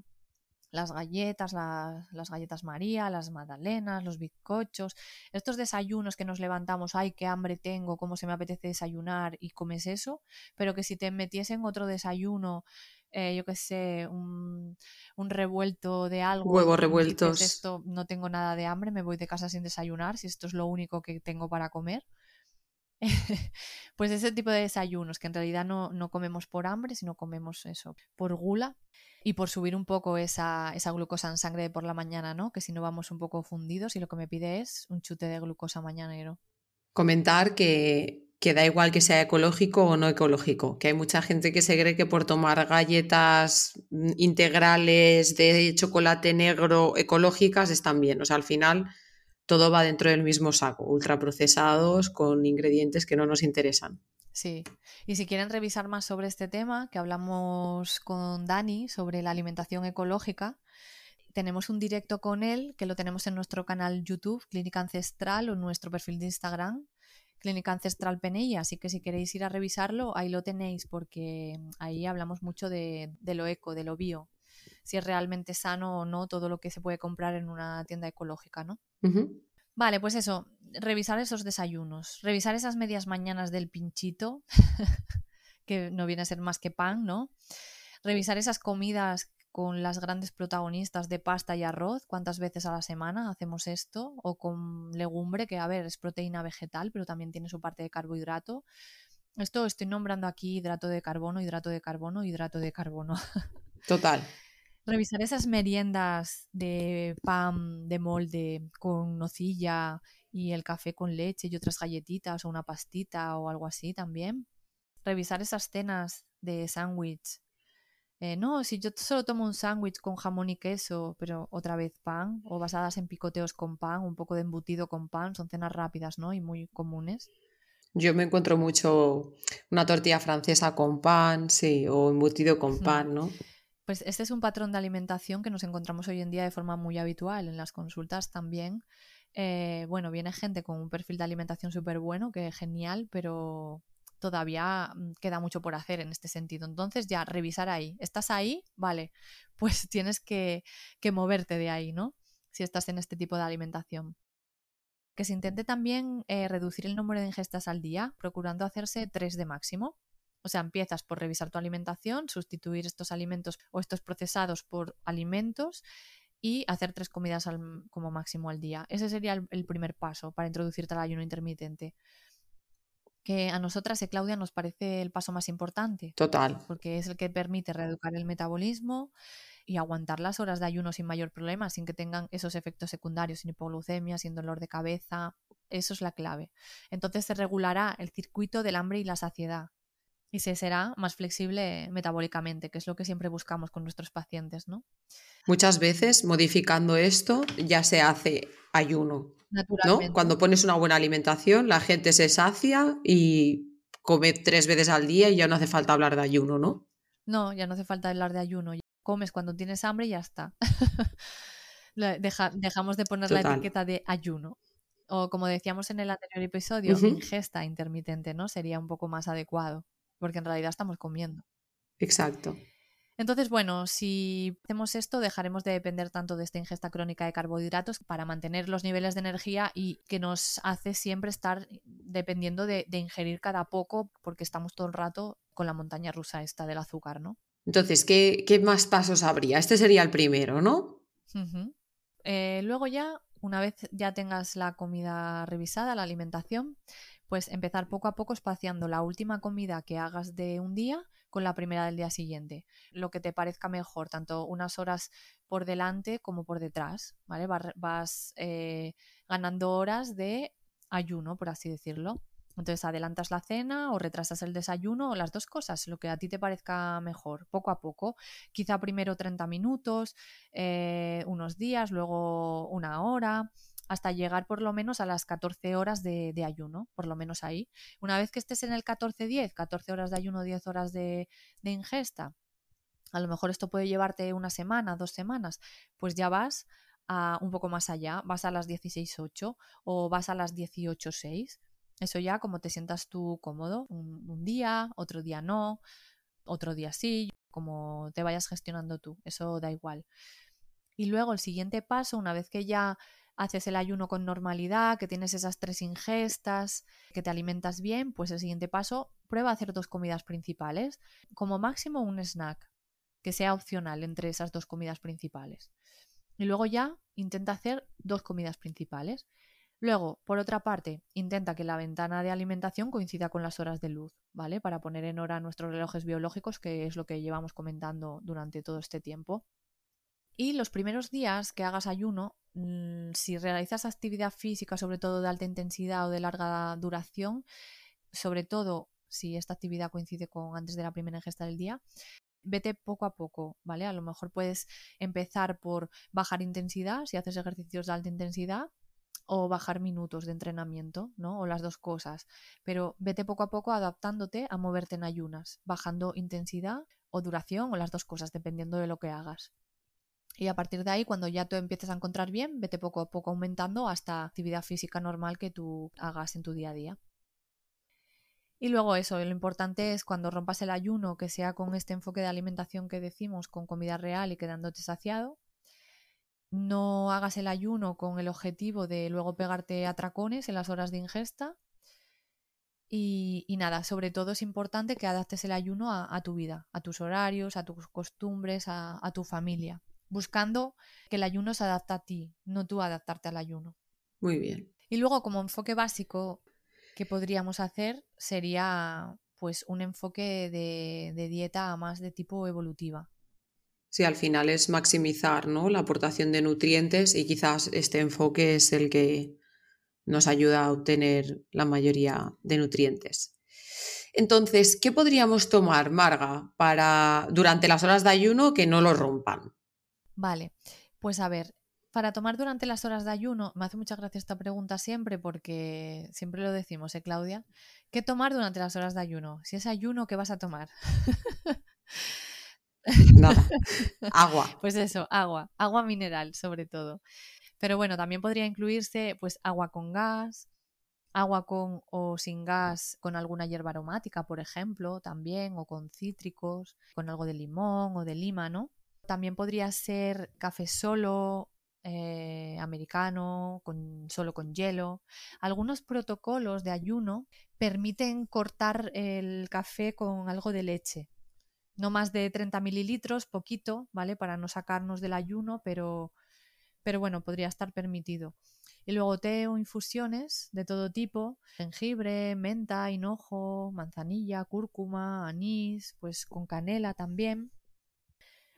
las galletas, las galletas María, las magdalenas, los bizcochos, estos desayunos que nos levantamos, ay, qué hambre tengo, cómo se me apetece desayunar y comes eso, pero que si te metiesen otro desayuno, eh, yo qué sé, un, revuelto de algo. Huevos revueltos. Esto no tengo nada de hambre, me voy de casa sin desayunar, si esto es lo único que tengo para comer. pues ese tipo de desayunos que en realidad no, no, comemos por hambre, sino comemos eso, por gula y por subir un poco esa, esa, glucosa en sangre por la mañana, ¿no? Que si no vamos un poco fundidos y lo que me pide es un chute de glucosa mañanero. Comentar que, que da igual que sea ecológico o no ecológico, que hay mucha gente que se cree que por tomar galletas mm, integrales de chocolate negro ecológicas están bien. O sea, al final todo va dentro del mismo saco, ultraprocesados con ingredientes que no nos interesan. Sí, y si quieren revisar más sobre este tema, que hablamos con Dani sobre la alimentación ecológica, tenemos un directo con él que lo tenemos en nuestro canal YouTube, Clínica Ancestral, o en nuestro perfil de Instagram, Clínica Ancestral Penella, así que si queréis ir a revisarlo, ahí lo tenéis, porque ahí hablamos mucho de, lo eco, de lo bio, si es realmente sano o no todo lo que se puede comprar en una tienda ecológica, ¿no? Vale, pues eso, revisar esos desayunos, revisar esas medias mañanas del pinchito, que no viene a ser más que pan, ¿no? Revisar esas comidas con las grandes protagonistas de pasta y arroz, cuántas veces a la semana hacemos esto, o con legumbre, que a ver, es proteína vegetal, pero también tiene su parte de carbohidrato. Esto estoy nombrando aquí hidrato de carbono, hidrato de carbono, hidrato de carbono. Total revisar esas meriendas de pan de molde con nocilla y el café con leche y otras galletitas o una pastita o algo así también. Revisar esas cenas de sándwich. Eh, no, si yo solo tomo un sándwich con jamón y queso, pero otra vez pan, o basadas en picoteos con pan, un poco de embutido con pan, son cenas rápidas, ¿no? Y muy comunes. Yo me encuentro mucho una tortilla francesa con pan, sí, o embutido con pan, ¿no? Pues este es un patrón de alimentación que nos encontramos hoy en día de forma muy habitual en las consultas también. Eh, bueno, viene gente con un perfil de alimentación súper bueno, que es genial, pero todavía mm, queda mucho por hacer en este sentido. Entonces ya, revisar ahí. ¿Estás ahí? Vale, pues tienes que, moverte de ahí, ¿no? Si estás en este tipo de alimentación. Que se intente también eh, reducir el número de ingestas al día, procurando hacerse tres de máximo. O sea, empiezas por revisar tu alimentación, sustituir estos alimentos o estos procesados por alimentos y hacer tres comidas como máximo al día. Ese sería el, primer paso para introducirte al ayuno intermitente. Que a nosotras, eh, Claudia, nos parece el paso más importante. Total. Porque es el que permite reeducar el metabolismo y aguantar las horas de ayuno sin mayor problema, sin que tengan esos efectos secundarios, sin hipoglucemia, sin dolor de cabeza. Eso es la clave. Entonces se regulará el circuito del hambre y la saciedad y se será más flexible metabólicamente, que es lo que siempre buscamos con nuestros pacientes, ¿no? Muchas veces modificando esto ya se hace ayuno. ¿no? Cuando pones una buena alimentación, la gente se sacia y come tres veces al día y ya no hace falta hablar de ayuno, ¿no? No, ya no hace falta hablar de ayuno. Comes cuando tienes hambre y ya está. dejamos de poner la etiqueta de ayuno. O como decíamos en el anterior episodio, ingesta intermitente, ¿no? Sería un poco más adecuado porque en realidad estamos comiendo. Exacto. Entonces, bueno, si hacemos esto, dejaremos de depender tanto de esta ingesta crónica de carbohidratos para mantener los niveles de energía y que nos hace siempre estar dependiendo de, ingerir cada poco porque estamos todo el rato con la montaña rusa esta del azúcar, ¿no? Entonces, ¿qué, más pasos habría? Este sería el primero, ¿no? Eh, luego ya, una vez ya tengas la comida revisada, la alimentación, pues empezar poco a poco espaciando la última comida que hagas de un día con la primera del día siguiente. Lo que te parezca mejor, tanto unas horas por delante como por detrás, ¿vale? Vas, eh, ganando horas de ayuno, por así decirlo. Entonces adelantas la cena o retrasas el desayuno o las dos cosas, lo que a ti te parezca mejor, poco a poco. Quizá primero 30 minutos, eh, unos días, luego una hora hasta llegar por lo menos a las 14 horas de, ayuno, por lo menos ahí. Una vez que estés en el 14-10, 14 horas de ayuno, 10 horas de, ingesta, a lo mejor esto puede llevarte una semana, dos semanas, pues ya vas a un poco más allá, vas a las 16.8 o vas a las 18.6. Eso ya como te sientas tú cómodo, un, día, otro día no, otro día sí, como te vayas gestionando tú, eso da igual. Y luego el siguiente paso, una vez que ya haces el ayuno con normalidad, que tienes esas tres ingestas, que te alimentas bien, pues el siguiente paso, prueba a hacer dos comidas principales, como máximo un snack, que sea opcional entre esas dos comidas principales. Y luego ya intenta hacer dos comidas principales. Luego, por otra parte, intenta que la ventana de alimentación coincida con las horas de luz, ¿vale? Para poner en hora nuestros relojes biológicos, que es lo que llevamos comentando durante todo este tiempo. Y los primeros días que hagas ayuno, mm, si realizas actividad física, sobre todo de alta intensidad o de larga duración, sobre todo si esta actividad coincide con antes de la primera ingesta del día, vete poco a poco, ¿vale? A lo mejor puedes empezar por bajar intensidad, si haces ejercicios de alta intensidad, o bajar minutos de entrenamiento, ¿no? O las dos cosas. Pero vete poco a poco adaptándote a moverte en ayunas, bajando intensidad o duración o las dos cosas, dependiendo de lo que hagas. Y a partir de ahí, cuando ya te empieces a encontrar bien, vete poco a poco aumentando hasta actividad física normal que tú hagas en tu día a día. Y luego eso, lo importante es cuando rompas el ayuno, que sea con este enfoque de alimentación que decimos, con comida real y quedándote saciado, no hagas el ayuno con el objetivo de luego pegarte atracones en las horas de ingesta. Y, nada, sobre todo es importante que adaptes el ayuno a, tu vida, a tus horarios, a tus costumbres, a, tu familia, buscando que el ayuno se adapte a ti, no tú adaptarte al ayuno. Muy bien. Y luego como enfoque básico que podríamos hacer sería pues un enfoque de, de dieta más de tipo evolutiva. Sí, al final es maximizar ¿no? la aportación de nutrientes y quizás este enfoque es el que nos ayuda a obtener la mayoría de nutrientes. Entonces, ¿qué podríamos tomar, Marga, para durante las horas de ayuno que no lo rompan? Vale, pues a ver, para tomar durante las horas de ayuno, me hace mucha gracia esta pregunta siempre porque siempre lo decimos, ¿eh, Claudia? ¿Qué tomar durante las horas de ayuno? Si es ayuno, ¿qué vas a tomar? Nada. Agua. pues eso, agua. Agua mineral, sobre todo. Pero bueno, también podría incluirse pues agua con gas, agua con o sin gas con alguna hierba aromática, por ejemplo, también, o con cítricos, con algo de limón o de lima, ¿no? También podría ser café solo, eh, americano, con, solo con hielo. Algunos protocolos de ayuno permiten cortar el café con algo de leche, no más de 30 mililitros, poquito, ¿vale? Para no sacarnos del ayuno, pero, pero bueno, podría estar permitido. Y luego té o infusiones de todo tipo, jengibre, menta, hinojo, manzanilla, cúrcuma, anís, pues con canela también.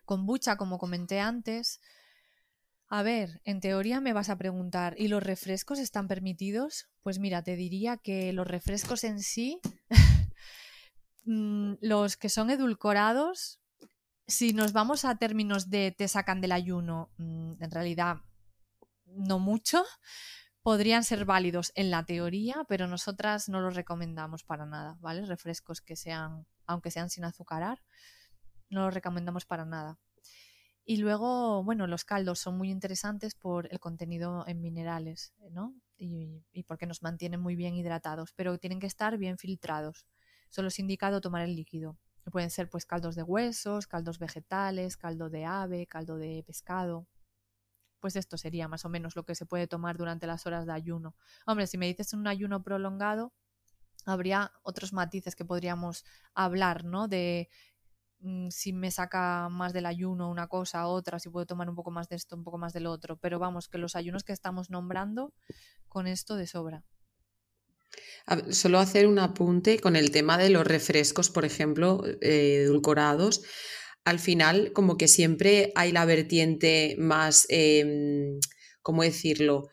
Kombucha, como comenté antes. A ver, en teoría me vas a preguntar, ¿y los refrescos están permitidos? Pues mira, te diría que los refrescos en sí Mm, los que son edulcorados, si nos vamos a términos de te sacan del ayuno, mm, en realidad no mucho, podrían ser válidos en la teoría, pero nosotras no los recomendamos para nada, ¿vale? Refrescos que sean, aunque sean sin azucarar, no los recomendamos para nada. Y luego, bueno, los caldos son muy interesantes por el contenido en minerales, ¿no? Y, y porque nos mantienen muy bien hidratados, pero tienen que estar bien filtrados solo es indicado tomar el líquido. Pueden ser pues caldos de huesos, caldos vegetales, caldo de ave, caldo de pescado. Pues esto sería más o menos lo que se puede tomar durante las horas de ayuno. Hombre, si me dices un ayuno prolongado, habría otros matices que podríamos hablar, ¿no? De si me saca más del ayuno una cosa, otra, si puedo tomar un poco más de esto, un poco más del otro. Pero vamos, que los ayunos que estamos nombrando, con esto de sobra. Solo hacer un apunte con el tema de los refrescos, por ejemplo, eh, edulcorados. Al final, como que siempre hay la vertiente más, em, ¿cómo decirlo?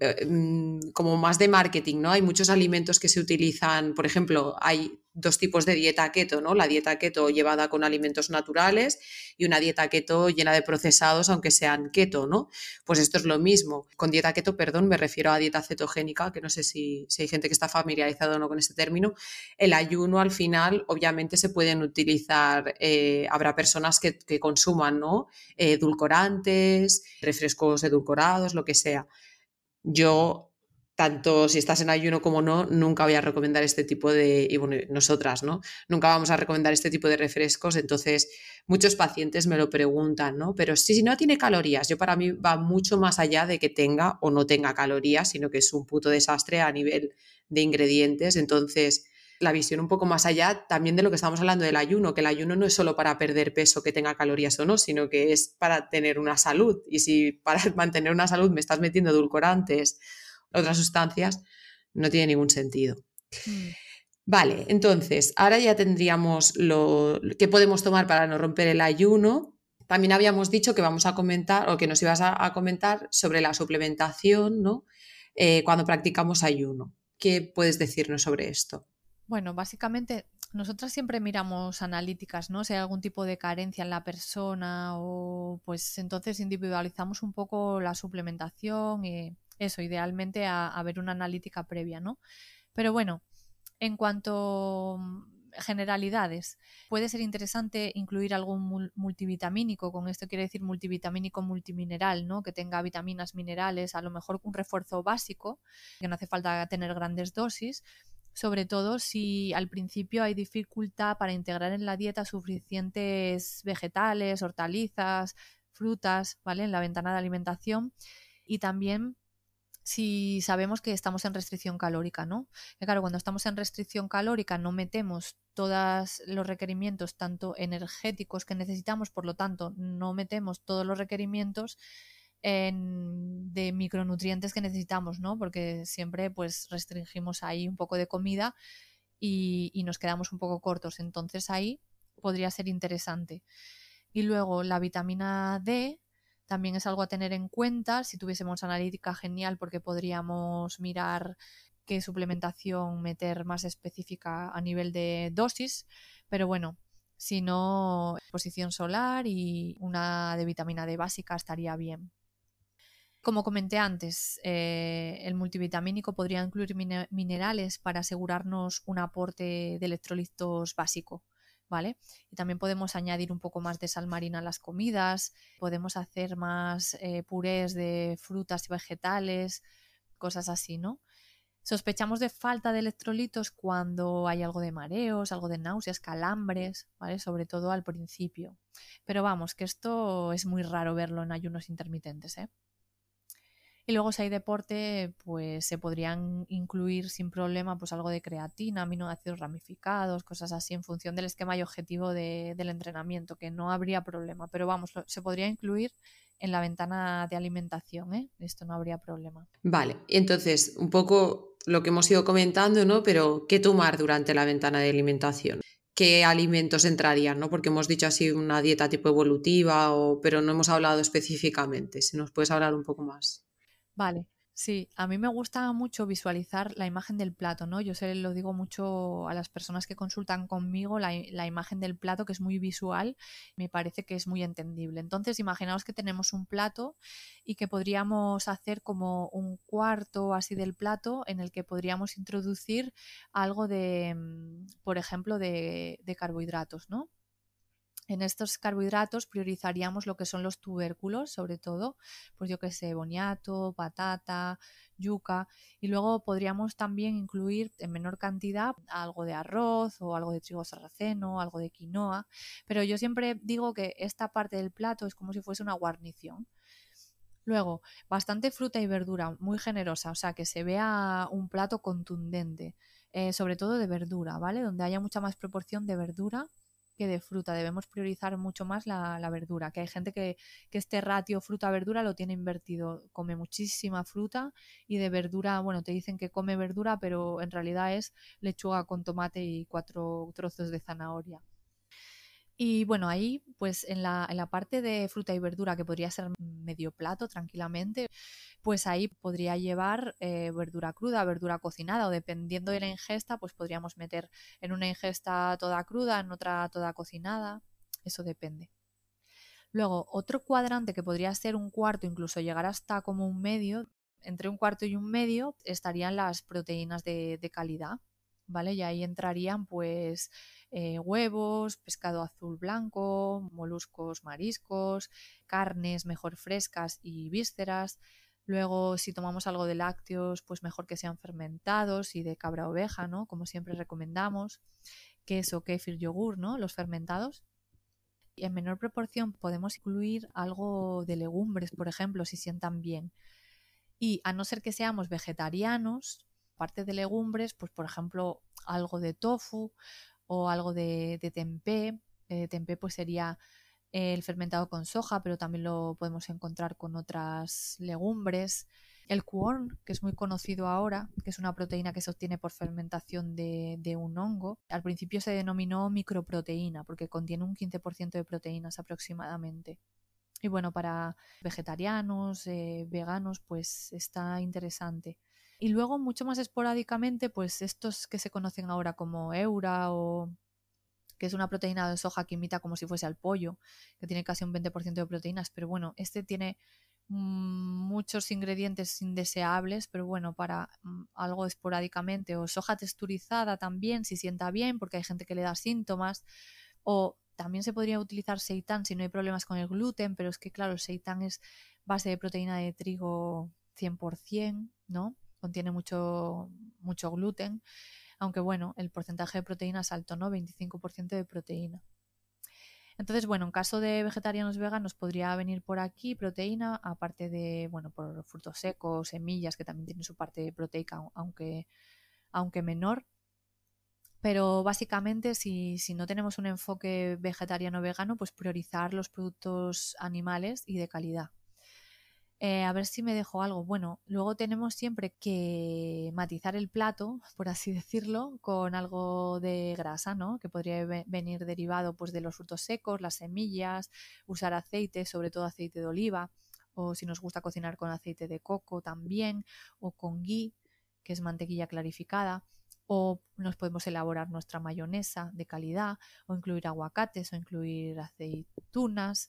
Eh, mm, como más de marketing, ¿no? Hay muchos alimentos que se utilizan, por ejemplo, hay dos tipos de dieta keto, ¿no? La dieta keto llevada con alimentos naturales y una dieta keto llena de procesados, aunque sean keto, ¿no? Pues esto es lo mismo. Con dieta keto, perdón, me refiero a dieta cetogénica, que no sé si, hay gente que está familiarizada o no con este término. El ayuno, al final, obviamente se pueden utilizar, eh, habrá personas que, consuman, ¿no? Eh, edulcorantes, refrescos edulcorados, lo que sea. Yo tanto si estás en ayuno como no, nunca voy a recomendar este tipo de, y bueno, nosotras, ¿no? Nunca vamos a recomendar este tipo de refrescos, entonces muchos pacientes me lo preguntan, ¿no? Pero si, si no tiene calorías, yo para mí va mucho más allá de que tenga o no tenga calorías, sino que es un puto desastre a nivel de ingredientes, entonces la visión un poco más allá también de lo que estamos hablando del ayuno, que el ayuno no es solo para perder peso que tenga calorías o no, sino que es para tener una salud. Y si para mantener una salud me estás metiendo edulcorantes, otras sustancias, no tiene ningún sentido. Mm. Vale, entonces, ahora ya tendríamos lo que podemos tomar para no romper el ayuno. También habíamos dicho que vamos a comentar, o que nos ibas a, comentar sobre la suplementación, ¿no? Eh, cuando practicamos ayuno. ¿Qué puedes decirnos sobre esto? Bueno, básicamente nosotras siempre miramos analíticas, ¿no? Si hay algún tipo de carencia en la persona o pues entonces individualizamos un poco la suplementación y eso, idealmente a, ver una analítica previa, ¿no? Pero bueno, en cuanto mm, generalidades. Puede ser interesante incluir algún multivitamínico, con esto quiere decir multivitamínico multimineral, ¿no? Que tenga vitaminas, minerales, a lo mejor un refuerzo básico, que no hace falta tener grandes dosis, sobre todo si al principio hay dificultad para integrar en la dieta suficientes vegetales, hortalizas, frutas, ¿vale? En la ventana de alimentación y también si sabemos que estamos en restricción calórica, ¿no? Que claro, cuando estamos en restricción calórica no metemos todos los requerimientos tanto energéticos que necesitamos, por lo tanto, no metemos todos los requerimientos de micronutrientes que necesitamos, ¿no? Porque siempre pues restringimos ahí un poco de comida y, y nos quedamos un poco cortos. Entonces ahí podría ser interesante. Y luego la vitamina D, también es algo a tener en cuenta. Si tuviésemos analítica, genial, porque podríamos mirar qué suplementación meter más específica a nivel de dosis. Pero bueno, si no, exposición solar y una de vitamina D básica estaría bien. Como comenté antes, eh, el multivitamínico podría incluir minerales para asegurarnos un aporte de electrolitos básico. ¿Vale? Y también podemos añadir un poco más de sal marina a las comidas, podemos hacer más eh, purés de frutas y vegetales, cosas así, ¿no? Sospechamos de falta de electrolitos cuando hay algo de mareos, algo de náuseas, calambres, ¿vale? Sobre todo al principio. Pero vamos, que esto es muy raro verlo en ayunos intermitentes, ¿eh? Y luego si hay deporte, pues se podrían incluir sin problema pues algo de creatina, aminoácidos ramificados, cosas así en función del esquema y objetivo del entrenamiento, que no habría problema. Pero vamos, se podría incluir en la ventana de alimentación, ¿eh? Esto no habría problema. Vale, entonces, un poco lo que hemos ido comentando, ¿no? Pero, ¿qué tomar durante la ventana de alimentación? qué alimentos entrarían, ¿no? Porque hemos dicho así una dieta tipo evolutiva, pero no hemos hablado específicamente. Si nos puedes hablar un poco más. Vale, sí, a mí me gusta mucho visualizar la imagen del plato, ¿no? Yo se lo digo mucho a las personas que consultan conmigo, la, imagen del plato que es muy visual, me parece que es muy entendible. Entonces, imaginaos que tenemos un plato y que podríamos hacer como un cuarto así del plato en el que podríamos introducir algo de, mm, por ejemplo, de, de carbohidratos, ¿no? En estos carbohidratos priorizaríamos lo que son los tubérculos, sobre todo, pues yo que sé, boniato, patata, yuca, y luego podríamos también incluir en menor cantidad algo de arroz o algo de trigo sarraceno, algo de quinoa, pero yo siempre digo que esta parte del plato es como si fuese una guarnición. Luego, bastante fruta y verdura, muy generosa, o sea, que se vea un plato contundente, eh, sobre todo de verdura, ¿vale? Donde haya mucha más proporción de verdura que de fruta. Debemos priorizar mucho más la, verdura, que hay gente que, este ratio fruta-verdura lo tiene invertido. Come muchísima fruta y de verdura, bueno, te dicen que come verdura, pero en realidad es lechuga con tomate y cuatro trozos de zanahoria. Y bueno, ahí pues en la, en la parte de fruta y verdura que podría ser medio plato tranquilamente, pues ahí podría llevar eh, verdura cruda, verdura cocinada o dependiendo de la ingesta, pues podríamos meter en una ingesta toda cruda, en otra toda cocinada, eso depende. Luego, otro cuadrante que podría ser un cuarto, incluso llegar hasta como un medio, entre un cuarto y un medio estarían las proteínas de, de calidad, ¿vale? Y ahí entrarían pues eh, huevos, pescado azul blanco, moluscos mariscos, carnes mejor frescas y vísceras. Luego, si tomamos algo de lácteos, pues mejor que sean fermentados y de cabra oveja, ¿no? Como siempre recomendamos. Queso, kéfir, yogur, ¿no? Los fermentados. Y en menor proporción podemos incluir algo de legumbres, por ejemplo, si sientan bien. Y a no ser que seamos vegetarianos, aparte de legumbres, pues por ejemplo, algo de tofu o algo de, de tempeh. Eh, tempeh pues sería el fermentado con soja, pero también lo podemos encontrar con otras legumbres. El quorn, que es muy conocido ahora, que es una proteína que se obtiene por fermentación de, de un hongo, al principio se denominó microproteína porque contiene un 15% de proteínas aproximadamente. Y bueno, para vegetarianos, eh, veganos, pues está interesante. Y luego, mucho más esporádicamente, pues estos que se conocen ahora como Eura o que es una proteína de soja que imita como si fuese al pollo, que tiene casi un 20% de proteínas, pero bueno, este tiene muchos ingredientes indeseables, pero bueno, para mm, algo esporádicamente, o soja texturizada también, si sienta bien, porque hay gente que le da síntomas, o también se podría utilizar seitán si no hay problemas con el gluten, pero es que claro, el seitán es base de proteína de trigo 100%, ¿no? Contiene mucho, mucho gluten, aunque bueno, el porcentaje de proteína es alto, ¿no? 25% de proteína. Entonces, bueno, en caso de vegetarianos veganos podría venir por aquí proteína, aparte de, bueno, por frutos secos, semillas, que también tienen su parte proteica, aunque, aunque menor. Pero básicamente, si, si no tenemos un enfoque vegetariano vegano, pues priorizar los productos animales y de calidad. Eh, a ver si me dejo algo. Bueno, luego tenemos siempre que matizar el plato, por así decirlo, con algo de grasa, ¿no? Que podría venir derivado pues, de los frutos secos, las semillas, usar aceite, sobre todo aceite de oliva, o si nos gusta cocinar con aceite de coco también, o con ghee, que es mantequilla clarificada o nos podemos elaborar nuestra mayonesa de calidad, o incluir aguacates, o incluir aceitunas,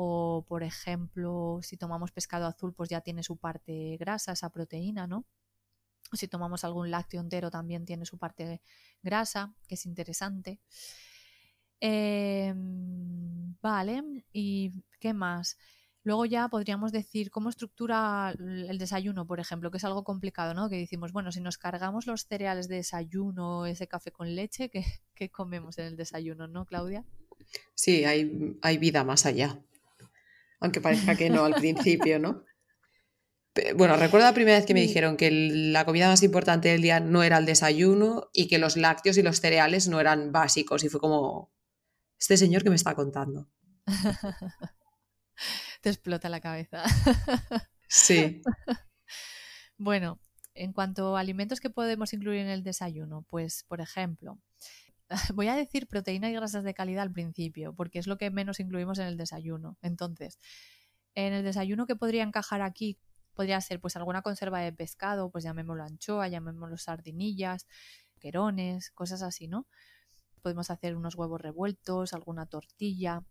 o, por ejemplo, si tomamos pescado azul, pues ya tiene su parte grasa, esa proteína, ¿no? O si tomamos algún lácteo entero, también tiene su parte grasa, que es interesante. Em, vale, ¿y qué más? Luego ya podríamos decir cómo estructura el desayuno, por ejemplo, que es algo complicado, ¿no? Que decimos, bueno, si nos cargamos los cereales de desayuno, ese café con leche, ¿qué, comemos en el desayuno, no, Claudia? Sí, hay vida más allá aunque parezca que no al principio, ¿no? Bueno, recuerdo la primera vez que me dijeron que la comida más importante del día no era el desayuno y que los lácteos y los cereales no eran básicos y fue como, este señor que me está contando. Te explota la cabeza. Sí. Bueno, en cuanto a alimentos que podemos incluir en el desayuno, pues por ejemplo, voy a decir proteína y grasas de calidad al principio, porque es lo que menos incluimos en el desayuno. Entonces, en el desayuno que podría encajar aquí podría ser pues alguna conserva de pescado, pues llamémoslo anchoa, llamémoslo sardinillas, querones, cosas así, ¿no? Podemos hacer unos huevos revueltos, alguna tortilla,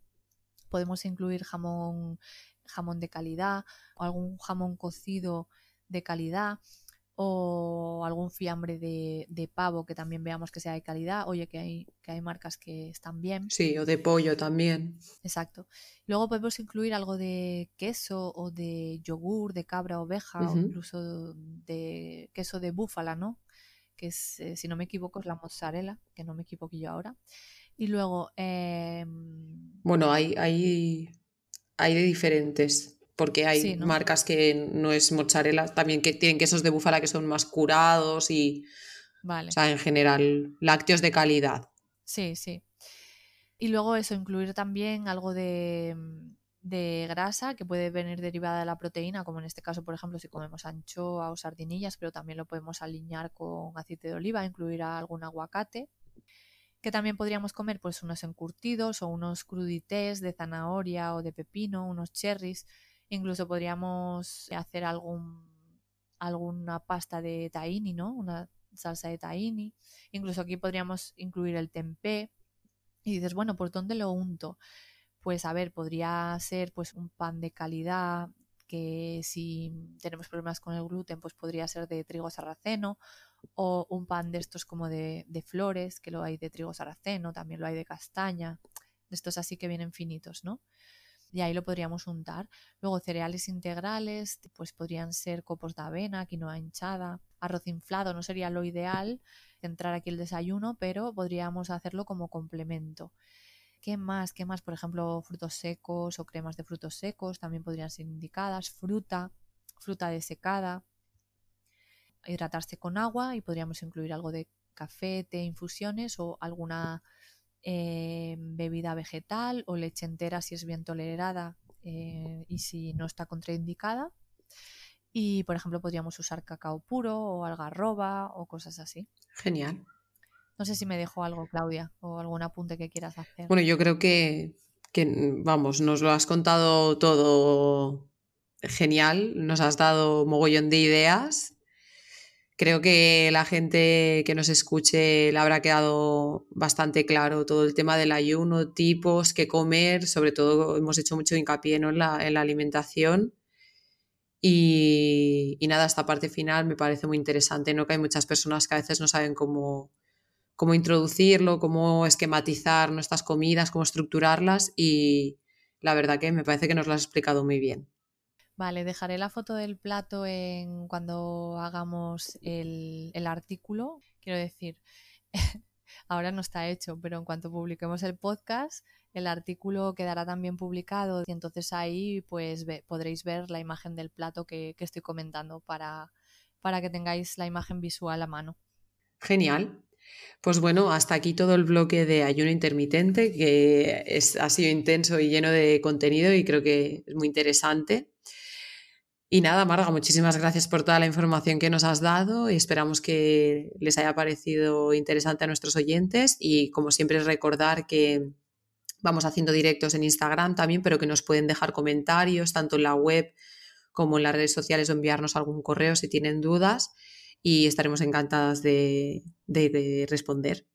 podemos incluir jamón, jamón de calidad o algún jamón cocido de calidad o algún fiambre de, pavo que también veamos que sea de calidad. Oye, que hay, que hay marcas que están bien. Sí, o de pollo también. Exacto. Luego podemos incluir algo de queso o de yogur de cabra oveja o incluso de queso de búfala, ¿no? Que es, eh, si no me equivoco, es la mozzarella, que no me equivoco yo ahora. Y luego... Em, bueno, hay, hay, hay de diferentes porque hay marcas que no es mozzarella, también que tienen quesos de búfala que son más curados y, vale. o sea, en general, lácteos de calidad. Sí, sí. Y luego eso, incluir también algo de, de grasa que puede venir derivada de la proteína, como en este caso, por ejemplo, si comemos anchoa o sardinillas, pero también lo podemos alinear con aceite de oliva, incluir algún aguacate. Que también podríamos comer pues unos encurtidos o unos crudités de zanahoria o de pepino, unos cherries. Incluso podríamos hacer algún, alguna pasta de tahini, ¿no? Una salsa de tahini. Incluso aquí podríamos incluir el tempeh. Y dices, bueno, ¿por dónde lo unto? Pues a ver, podría ser pues un pan de calidad que si tenemos problemas con el gluten, pues podría ser de trigo sarraceno o un pan de estos como de, de flores, que lo hay de trigo sarraceno, también lo hay de castaña, de estos así que vienen finitos, ¿no? Y ahí lo podríamos untar. Luego cereales integrales, pues podrían ser copos de avena, quinoa hinchada, arroz inflado, no sería lo ideal entrar aquí el desayuno, pero podríamos hacerlo como complemento. ¿Qué más? ¿Qué más? Por ejemplo, frutos secos o cremas de frutos secos también podrían ser indicadas, fruta, fruta desecada, hidratarse con agua y podríamos incluir algo de café, té, infusiones o alguna eh, bebida vegetal o leche entera si es bien tolerada eh, y si no está contraindicada. Y, por ejemplo, podríamos usar cacao puro o algarroba o cosas así. Genial. No sé si me dejo algo, Claudia, o algún apunte que quieras hacer. Bueno, yo creo que, que, vamos, nos lo has contado todo genial, nos has dado mogollón de ideas Creo que la gente que nos escuche le habrá quedado bastante claro todo el tema del ayuno, tipos, qué comer, sobre todo hemos hecho mucho hincapié en, la, alimentación. Y, nada, esta parte final me parece muy interesante, ¿no? Que hay muchas personas que a veces no saben cómo, cómo introducirlo, cómo esquematizar nuestras comidas, cómo estructurarlas y la verdad que me parece que nos lo has explicado muy bien. Vale, dejaré la foto del plato en cuando hagamos el, artículo. Quiero decir, ahora no está hecho, pero en cuanto publiquemos el podcast, el artículo quedará también publicado y entonces ahí pues podréis ver la imagen del plato que, estoy comentando para, para que tengáis la imagen visual a mano. Genial. Pues bueno, hasta aquí todo el bloque de ayuno intermitente, que es, ha sido intenso y lleno de contenido y creo que es muy interesante. Y nada, Marga, muchísimas gracias por toda la información que nos has dado y esperamos que les haya parecido interesante a nuestros oyentes y como siempre recordar que vamos haciendo directos en Instagram también, pero que nos pueden dejar comentarios tanto en la web como en las redes sociales o enviarnos algún correo si tienen dudas y estaremos encantadas de, de responder.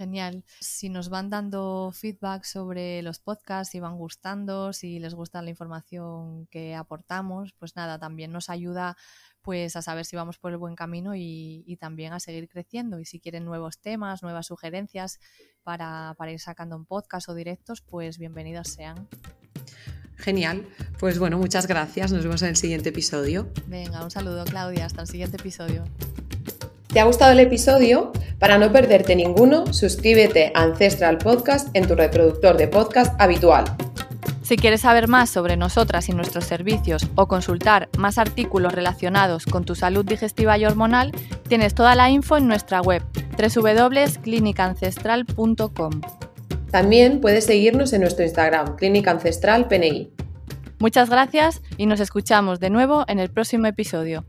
Genial. Si nos van dando feedback sobre los podcasts, si van gustando, si les gusta la información que aportamos, pues nada, también nos ayuda pues a saber si vamos por el buen camino y, también a seguir creciendo. Y si quieren nuevos temas, nuevas sugerencias para, para ir sacando un podcast o directos, pues bienvenidos sean. Genial. Pues bueno, muchas gracias. Nos vemos en el siguiente episodio. Venga, un saludo Claudia. Hasta el siguiente episodio. ¿Te ha gustado el episodio? Para no perderte ninguno, suscríbete a Ancestral Podcast en tu reproductor de podcast habitual. Si quieres saber más sobre nosotras y nuestros servicios o consultar más artículos relacionados con tu salud digestiva y hormonal, tienes toda la info en nuestra web www.clinicancestral.com. También puedes seguirnos en nuestro Instagram, Clínica Ancestral PNI. Muchas gracias y nos escuchamos de nuevo en el próximo episodio.